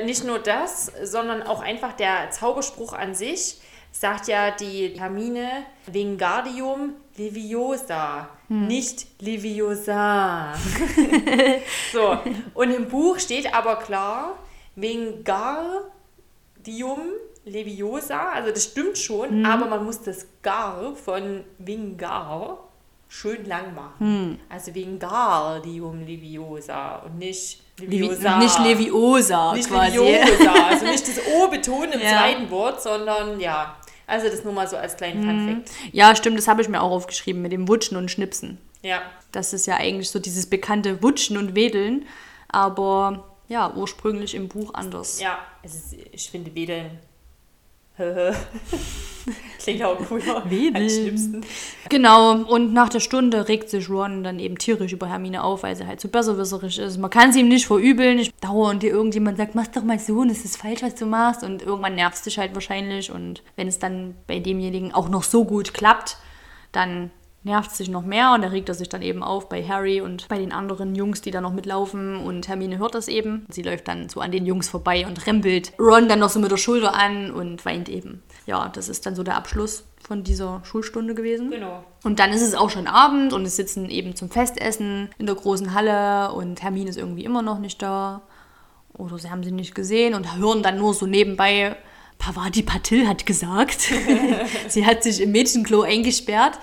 Nicht nur das, sondern auch einfach der Zauberspruch an sich sagt ja die Hermine Wingardium Leviosa, nicht Leviosa. so, und im Buch steht aber klar Wingardium Leviosa, also das stimmt schon, aber man muss das Gar von Vingar schön lang machen. Also Wingardium Leviosa und nicht Levi Leviosa. nicht Leviosa Nicht quasi. Leviosa, also nicht das O betonen im Ja. zweiten Wort, sondern ja. Also das nur mal so als kleinen Mhm. Fun Fact. Ja, stimmt, das habe ich mir auch aufgeschrieben mit dem Wutschen und Schnipsen. Ja. Das ist ja eigentlich so dieses bekannte Wutschen und Wedeln, aber ja, ursprünglich im Buch anders. Ja, ist, ich finde Wedeln. Klingt auch cooler. Als Schnipsen. Genau, und nach der Stunde regt sich Ron dann eben tierisch über Hermine auf, weil sie halt so besserwisserisch ist. Man kann sie ihm nicht verübeln. Ich dauernd dir irgendjemand sagt, mach doch mal so und es ist falsch, was du machst. Und irgendwann nervst dich halt wahrscheinlich. Und wenn es dann bei demjenigen auch noch so gut klappt, dann nervt sich noch mehr und da regt er sich dann eben auf bei Harry und bei den anderen Jungs, die da noch mitlaufen und Hermine hört das eben. Sie läuft dann so an den Jungs vorbei und rempelt Ron dann noch so mit der Schulter an und weint eben. Ja, das ist dann so der Abschluss von dieser Schulstunde gewesen. Genau. Und dann ist es auch schon Abend und es sitzen eben zum Festessen in der großen Halle und Hermine ist irgendwie immer noch nicht da. Oder sie haben sie nicht gesehen und hören dann nur so nebenbei, Pavati Patil hat gesagt, sie hat sich im Mädchenklo eingesperrt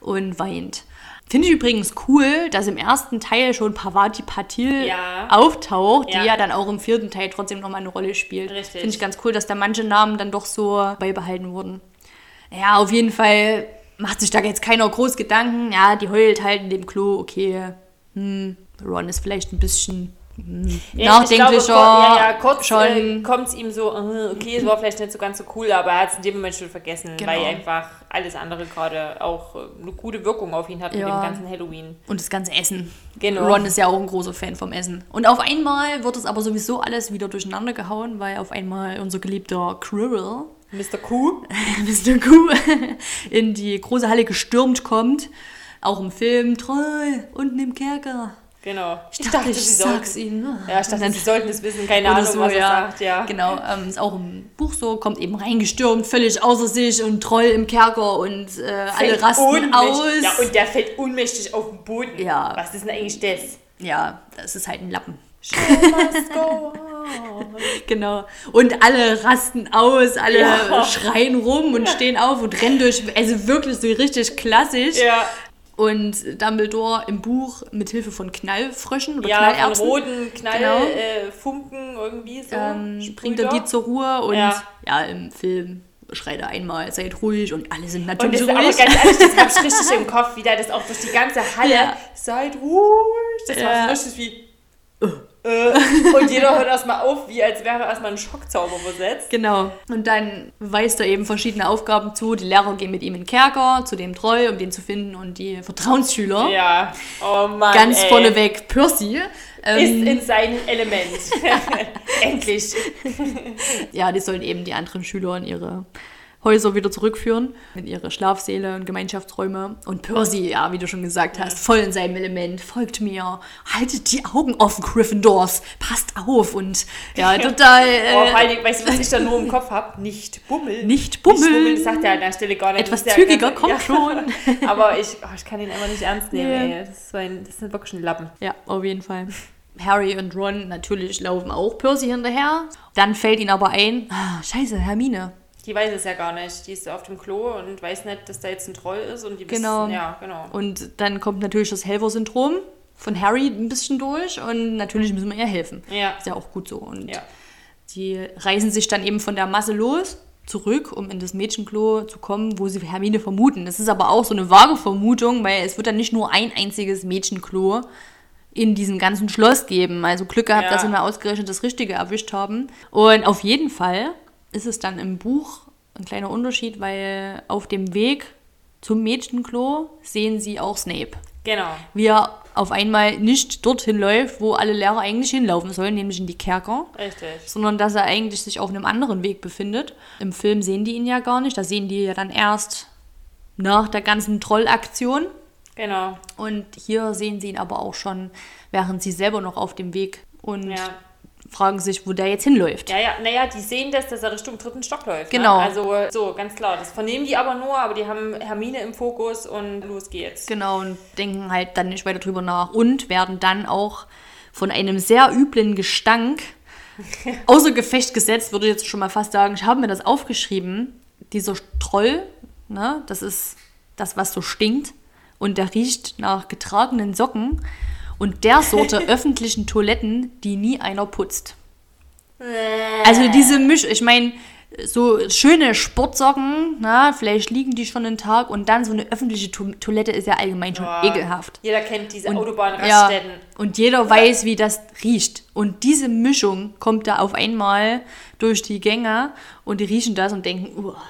und weint. Finde ich übrigens cool, dass im ersten Teil schon Pavati Patil Ja. auftaucht, Ja. die ja dann auch im vierten Teil trotzdem nochmal eine Rolle spielt. Richtig. Finde ich ganz cool, dass da manche Namen dann doch so beibehalten wurden. Ja, auf jeden Fall macht sich da jetzt keiner groß Gedanken. Ja, die heult halt in dem Klo, okay. Hm, Ron ist vielleicht ein bisschen Ja, glaube, nachdenklicher. ja, ja, kurz schon. äh, kommt es ihm so, äh, okay, es war vielleicht nicht so ganz so cool, aber er hat es in dem Moment schon vergessen, Genau. weil einfach alles andere gerade auch äh, eine gute Wirkung auf ihn hat mit Ja. dem ganzen Halloween. Und das ganze Essen. Genau. Ron ist ja auch ein großer Fan vom Essen. Und auf einmal wird es aber sowieso alles wieder durcheinander gehauen, weil auf einmal unser geliebter Quirrell, Mr. Q? Mr. Q, in die große Halle gestürmt kommt. Auch im Film, Troll, unten im Kerker. Genau. Ich, dachte, ich sag's ihnen. ne? Ja, ich dachte, sie sollten es wissen, keine Ahnung, so, was er ja. sagt, ja. Genau, ähm, ist auch im Buch so, kommt eben reingestürmt, völlig außer sich und Troll im Kerker und äh, alle rasten ohnmächtig- aus. Ja, und der fällt ohnmächtig auf den Boden. Ja. Was ist denn eigentlich das? ja, das ist halt ein Lappen. Genau. Und alle rasten aus, alle Ja. schreien rum und stehen auf und rennen durch. Also wirklich so richtig klassisch. Ja, Und Dumbledore im Buch mit Hilfe von Knallfröschen oder ja von Knallerbsen roten Knall, Genau. äh, Funken irgendwie so. ähm, bringt er die zur Ruhe. Und Ja. ja, im Film schreit er einmal, seid ruhig und alle sind Und natürlich das ist aber ruhig. ganz ehrlich, das hab ich richtig im Kopf, wie der das auch durch die ganze Halle, Ja. seid ruhig, das war Ja. so richtig wie, und jeder hört erstmal auf, wie als wäre erstmal ein Schockzauber versetzt. Genau. Und dann weist er eben verschiedene Aufgaben zu. Die Lehrer gehen mit ihm in den Kerker, zu dem Treu, um den zu finden. Und die Vertrauensschüler, Ja, oh Mann, ganz ey. vorneweg Percy, Ist ähm, in seinem Element. Endlich. ja, die sollen eben die anderen Schüler in ihre Häuser wieder zurückführen, in ihre Schlafsäle und Gemeinschaftsräume. Und Percy, ja, wie du schon gesagt hast, voll in seinem Element, folgt mir, haltet die Augen offen, Gryffindors, passt auf und ja, total Oh, vor äh, allen Dingen, weißt du, was ich da nur im Kopf habe? Nicht bummeln. nicht bummeln. das sagt er an der Stelle gar nicht. Etwas zügiger, komm ja. schon. Aber ich, oh, ich kann ihn einfach nicht ernst nehmen, Ja. ey. Das ist, so ein, das ist wirklich ein Lappen. Ja, auf jeden Fall. Harry und Ron natürlich laufen auch Percy hinterher. Dann fällt ihnen aber ein, ah, scheiße, Hermine. Die weiß es ja gar nicht. Die ist auf dem Klo und weiß nicht, dass da jetzt ein Troll ist und die Genau. wissen, ja, genau. Und dann kommt natürlich das Helfer-Syndrom von Harry ein bisschen durch und natürlich müssen wir ihr helfen. Ja. Ist ja auch gut so. Und Ja. die reißen sich dann eben von der Masse los, zurück, um in das Mädchenklo zu kommen, wo sie Hermine vermuten. Das ist aber auch so eine vage Vermutung, weil es wird dann nicht nur ein einziges Mädchenklo in diesem ganzen Schloss geben. Also Glück gehabt, Ja. dass sie mal ausgerechnet das Richtige erwischt haben. Und auf jeden Fall ist es dann im Buch ein kleiner Unterschied, weil auf dem Weg zum Mädchenklo sehen sie auch Snape Genau. wie er auf einmal nicht dorthin läuft, wo alle Lehrer eigentlich hinlaufen sollen, nämlich in die Kerker, Richtig. sondern dass er eigentlich sich auf einem anderen Weg befindet. Im Film sehen die ihn ja gar nicht, da sehen die ja dann erst nach der ganzen Trollaktion. Genau. Und hier sehen sie ihn aber auch schon, während sie selber noch auf dem Weg und Ja. Fragen sich, wo der jetzt hinläuft. Ja, ja, naja, die sehen das, dass er Richtung dritten Stock läuft. Genau. Ne? Also, so, ganz klar. Das vernehmen die aber nur, aber die haben Hermine im Fokus und los geht's. Genau, und denken halt dann nicht weiter drüber nach und werden dann auch von einem sehr üblen Gestank außer Gefecht gesetzt, würde ich jetzt schon mal fast sagen. Ich habe mir das aufgeschrieben. Dieser Troll, ne, das ist das, was so stinkt. Und der riecht nach getragenen Socken und der Sorte öffentlichen Toiletten, die nie einer putzt. Also diese Misch, ich meine, so schöne Sportsocken, na, vielleicht liegen die schon einen Tag und dann so eine öffentliche to Toilette ist ja allgemein schon Boah. ekelhaft. Jeder kennt diese Ja, Autobahnraststätten. und jeder weiß, wie das riecht. Und diese Mischung kommt da auf einmal durch die Gänge und die riechen das und denken, uah.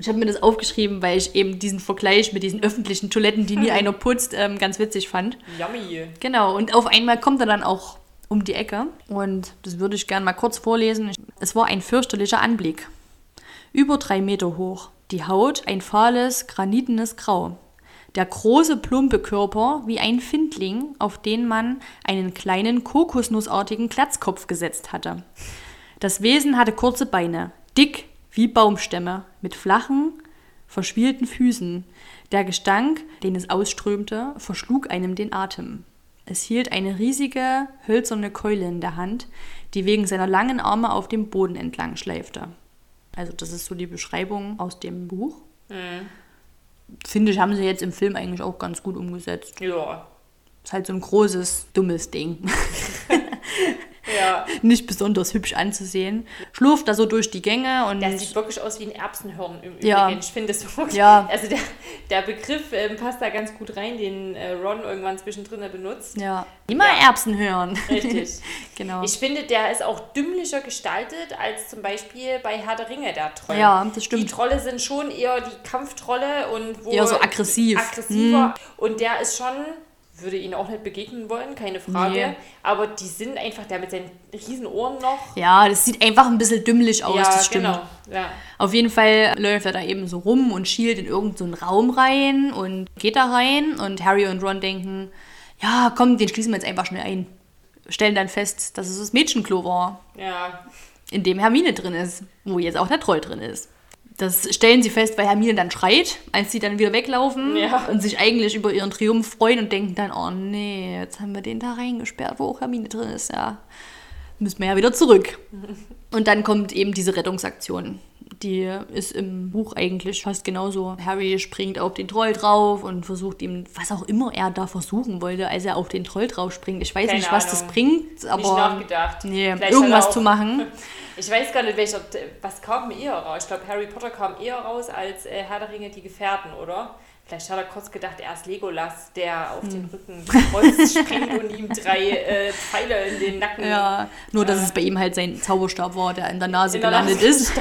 Ich habe mir das aufgeschrieben, weil ich eben diesen Vergleich mit diesen öffentlichen Toiletten, die nie einer putzt, ähm, ganz witzig fand. Yummy. Genau, und auf einmal kommt er dann auch um die Ecke. Und das würde ich gerne mal kurz vorlesen. Es war ein fürchterlicher Anblick. Über drei Meter hoch. Die Haut ein fahles, granitenes Grau. Der große, plumpe Körper wie ein Findling, auf den man einen kleinen kokosnussartigen Glatzkopf gesetzt hatte. Das Wesen hatte kurze Beine, dick wie Baumstämme, mit flachen, verspielten Füßen. Der Gestank, den es ausströmte, verschlug einem den Atem. Es hielt eine riesige, hölzerne Keule in der Hand, die wegen seiner langen Arme auf dem Boden entlang schleifte. Also das ist so die Beschreibung aus dem Buch. Mhm. Finde ich, haben sie jetzt im Film eigentlich auch ganz gut umgesetzt. Ja. Ist halt so ein großes, dummes Ding. Ja. Nicht besonders hübsch anzusehen. Schlurft da so durch die Gänge und. Der sieht wirklich aus wie ein Erbsenhirn im Ja. Übrigen. Ich finde das wirklich. Ja. Also der, der Begriff ähm, passt da ganz gut rein, den äh, Ron irgendwann zwischendrin benutzt. ja. Immer Ja. Erbsen hören. Richtig. genau. Ich finde, der ist auch dümmlicher gestaltet als zum Beispiel bei Herr der Ringe, der Troll. Ja, das Die stimmt. Trolle sind schon eher die Kampftrolle und wo Eher so aggressiv. Aggressiver. Und der ist schon, würde ihn auch nicht begegnen wollen, keine Frage. Nee. Aber die sind einfach, der mit seinen riesen Ohren noch. Ja, das sieht einfach ein bisschen dümmlich aus, ja, das stimmt. genau. Ja. Auf jeden Fall läuft er da eben so rum und schielt in irgendeinen Raum rein und geht da rein und Harry und Ron denken, ja, komm, den schließen wir jetzt einfach schnell ein. Stellen dann fest, dass es das Mädchenklo war, ja. in dem Hermine drin ist, wo jetzt auch der Troll drin ist. Das stellen sie fest, weil Hermine dann schreit, als sie dann wieder weglaufen Ja. und sich eigentlich über ihren Triumph freuen und denken dann, oh nee, jetzt haben wir den da reingesperrt, wo auch Hermine drin ist, ja. Müssen wir ja wieder zurück. Und dann kommt eben diese Rettungsaktion. Die ist im Buch eigentlich fast genauso. Harry springt auf den Troll drauf und versucht ihm, was auch immer er da versuchen wollte, als er auf den Troll drauf springt. Ich weiß Keine nicht, was das Ahnung. bringt, Nicht aber nachgedacht. nee, Vielleicht irgendwas zu machen. Ich weiß gar nicht, welcher, was kam eher raus. Ich glaube, Harry Potter kam eher raus als äh, Herr der Ringe, die Gefährten, oder? Vielleicht hat er kurz gedacht, er ist Legolas, der auf den Hm. Rücken Holz springt und ihm drei äh, Pfeile in den Nacken Ja, nur dass es bei ihm halt sein Zauberstab war, der in der Nase in der gelandet Nase ist.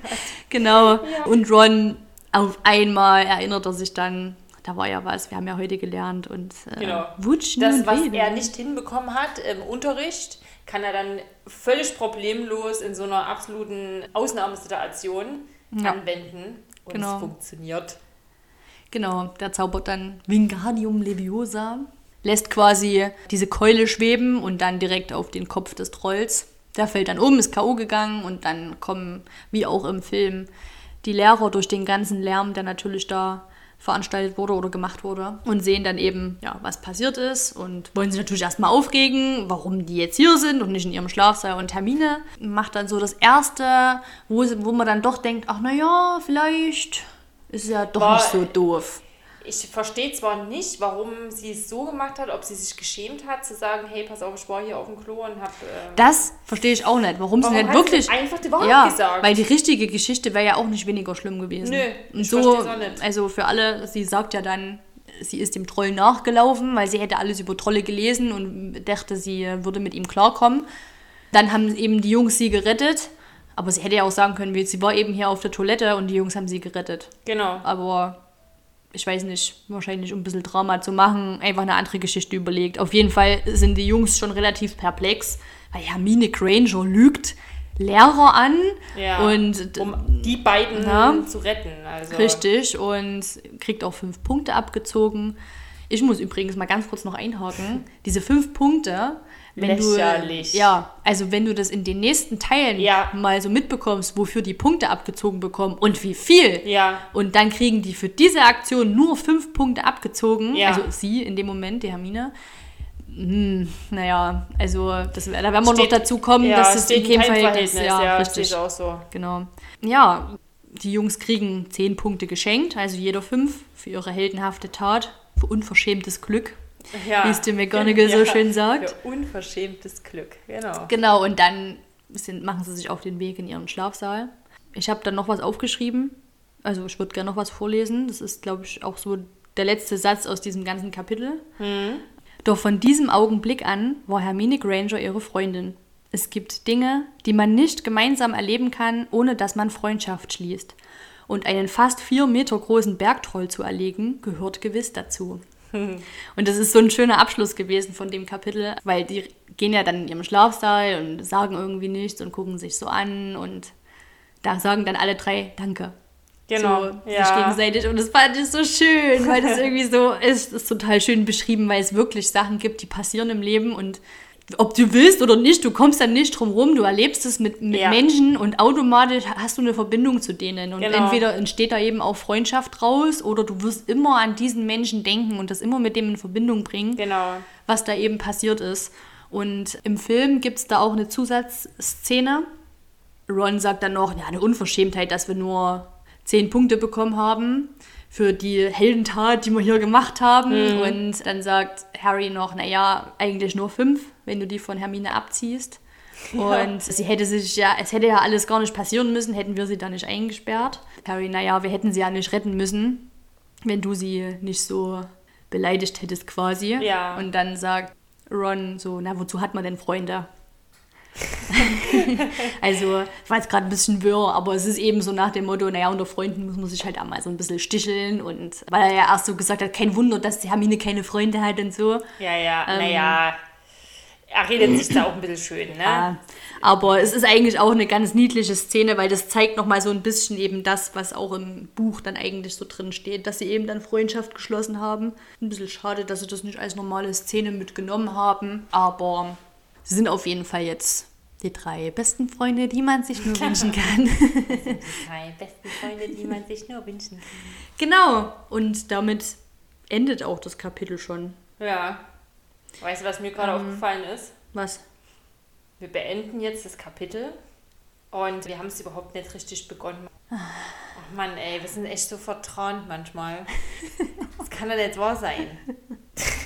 Genau. Und Ron auf einmal erinnert er sich dann, da war ja was, wir haben ja heute gelernt und äh, Genau. Wutschen Das, was Reden. er nicht hinbekommen hat im Unterricht, kann er dann völlig problemlos in so einer absoluten Ausnahmesituation Ja. anwenden. Und Genau. es funktioniert. Genau, der zaubert dann Wingardium Leviosa, lässt quasi diese Keule schweben und dann direkt auf den Kopf des Trolls. Der fällt dann um, ist K.O. gegangen und dann kommen, wie auch im Film, die Lehrer durch den ganzen Lärm, der natürlich da veranstaltet wurde oder gemacht wurde und sehen dann eben, ja, was passiert ist und wollen sich natürlich erstmal aufregen, warum die jetzt hier sind und nicht in ihrem Schlafsaal. Und Hermine macht dann so das Erste, wo, wo man dann doch denkt, ach naja, vielleicht ist ja doch War- nicht so doof. Ich verstehe zwar nicht, warum sie es so gemacht hat, ob sie sich geschämt hat, zu sagen, hey, pass auf, ich war hier auf dem Klo und hab. Ähm, Das verstehe ich auch nicht. Warum, sie warum nicht hat wirklich. sie einfach die Wahrheit ja, gesagt? weil die richtige Geschichte wäre ja auch nicht weniger schlimm gewesen. Nö, Und ich so, auch nicht. also für alle, sie sagt ja dann, sie ist dem Troll nachgelaufen, weil sie hätte alles über Trolle gelesen und dachte, sie würde mit ihm klarkommen. Dann haben eben die Jungs sie gerettet. Aber sie hätte ja auch sagen können, wie, sie war eben hier auf der Toilette und die Jungs haben sie gerettet. genau. Aber ich weiß nicht, wahrscheinlich um ein bisschen Drama zu machen, einfach eine andere Geschichte überlegt. Auf jeden Fall sind die Jungs schon relativ perplex, weil Hermine Granger lügt Lehrer an Ja. und Um die beiden Ja. zu retten. Also, richtig und kriegt auch fünf Punkte abgezogen. Ich muss übrigens mal ganz kurz noch einhaken. Diese fünf Punkte, wenn Lächerlich. du ja, also wenn du das in den nächsten Teilen Ja. mal so mitbekommst, wofür die Punkte abgezogen bekommen und wie viel, Ja. und dann kriegen die für diese Aktion nur fünf Punkte abgezogen. Ja. Also sie in dem Moment, die Hermine. Hm, naja, also das, da werden wir noch Steht- dazu kommen, ja, dass es in keinem Verhältnis Verhältnis. Ja, Ja, richtig. auch so. Genau. Ja, die Jungs kriegen zehn Punkte geschenkt, also jeder fünf für ihre heldenhafte Tat, für unverschämtes Glück, Ja. wie es Tim McGonagall so schön sagt. Für unverschämtes Glück, genau. Genau, und dann sind, machen sie sich auf den Weg in ihren Schlafsaal. Ich habe dann noch was aufgeschrieben. Also ich würde gerne noch was vorlesen. Das ist, glaube ich, auch so der letzte Satz aus diesem ganzen Kapitel. Doch von diesem Augenblick an war Hermine Granger ihre Freundin. Es gibt Dinge, die man nicht gemeinsam erleben kann, ohne dass man Freundschaft schließt. Und einen fast vier Meter großen Bergtroll zu erlegen, gehört gewiss dazu. Und das ist so ein schöner Abschluss gewesen von dem Kapitel, weil die gehen ja dann in ihrem Schlafsaal und sagen irgendwie nichts und gucken sich so an und da sagen dann alle drei Danke. Genau, so ja. sich gegenseitig. Und das fand ich so schön, weil das irgendwie so ist, ist total schön beschrieben, weil es wirklich Sachen gibt, die passieren im Leben und ob du willst oder nicht, du kommst dann nicht drum rum, du erlebst es mit, mit Ja. Menschen und automatisch hast du eine Verbindung zu denen. Und Genau. entweder entsteht da eben auch Freundschaft raus oder du wirst immer an diesen Menschen denken und das immer mit dem in Verbindung bringen Genau. was da eben passiert ist. Und im Film gibt es da auch eine Zusatzszene. Ron sagt dann noch, ja, eine Unverschämtheit, dass wir nur zehn Punkte bekommen haben für die Heldentat, die wir hier gemacht haben. Und dann sagt Harry noch, naja, eigentlich nur fünf, wenn du die von Hermine abziehst. Und sie hätte sich ja, es hätte ja alles gar nicht passieren müssen, hätten wir sie da nicht eingesperrt. Harry, naja, wir hätten sie ja nicht retten müssen, wenn du sie nicht so beleidigt hättest quasi. Ja. Und dann sagt Ron so, na, wozu hat man denn Freunde? also, ich war jetzt gerade ein bisschen wirr, aber es ist eben so nach dem Motto, naja, unter Freunden muss man sich halt auch mal so ein bisschen sticheln und weil er ja erst so gesagt hat, kein Wunder, dass die Hermine keine Freunde hat und so. Ja, ja, Ähm. naja. Er redet sich da auch ein bisschen schön, ne? Ja, aber es ist eigentlich auch eine ganz niedliche Szene, weil das zeigt nochmal so ein bisschen eben das, was auch im Buch dann eigentlich so drin steht, dass sie eben dann Freundschaft geschlossen haben. Ein bisschen schade, dass sie das nicht als normale Szene mitgenommen haben, aber sie sind auf jeden Fall jetzt die drei besten Freunde, die man sich nur wünschen kann. Drei besten Freunde, die man sich nur wünschen kann. genau, und damit endet auch das Kapitel schon. Ja. Weißt du, was mir gerade Ähm. aufgefallen ist? Was? Wir beenden jetzt das Kapitel und wir haben es überhaupt nicht richtig begonnen. Ach Mann, ey, wir sind echt so vertrauend manchmal. Das kann doch nicht wahr sein.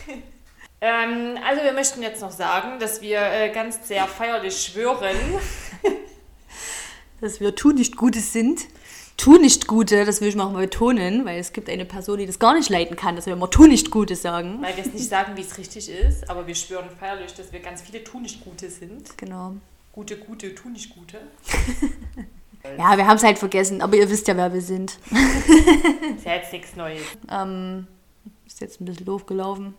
ähm, also wir möchten jetzt noch sagen, dass wir äh, ganz sehr feierlich schwören, dass wir tu nicht Gutes sind. Tu nicht Gute, das will ich mal betonen, weil es gibt eine Person, die das gar nicht leiten kann, dass wir immer tu nicht Gutes sagen. weil wir es nicht sagen, wie es richtig ist, aber wir schwören feierlich, dass wir ganz viele tu nicht Gute sind. Genau. Gute, gute, tu nicht Gute. Ja, wir haben es halt vergessen, aber ihr wisst ja, wer wir sind. Ist ja jetzt nichts Neues. Ähm, ist jetzt ein bisschen doof gelaufen.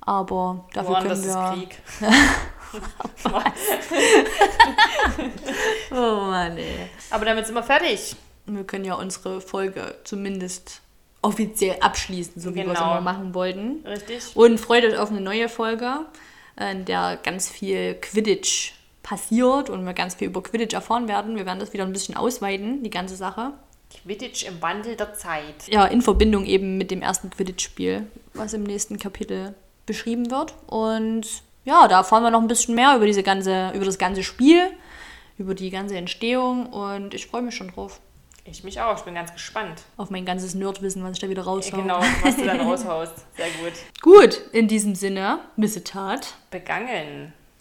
Aber dafür Woanders können wir. Krieg. Oh Mann, ey. Aber damit sind wir fertig. Wir können ja unsere Folge zumindest offiziell abschließen, so wie wir es Genau. immer machen wollten. Richtig? Und freut euch auf eine neue Folge, in der ganz viel Quidditch passiert und wir ganz viel über Quidditch erfahren werden. Wir werden das wieder ein bisschen ausweiten, die ganze Sache. Quidditch im Wandel der Zeit. Ja, in Verbindung eben mit dem ersten Quidditch-Spiel, was im nächsten Kapitel beschrieben wird. Und ja, da erfahren wir noch ein bisschen mehr über diese ganze, über das ganze Spiel, über die ganze Entstehung und ich freue mich schon drauf. Ich mich auch, ich bin ganz gespannt. Auf mein ganzes Nerdwissen, was ich da wieder Ja, raushau. genau, was du dann raushaust. Sehr gut. Gut, in diesem Sinne, Missetat. Begangen.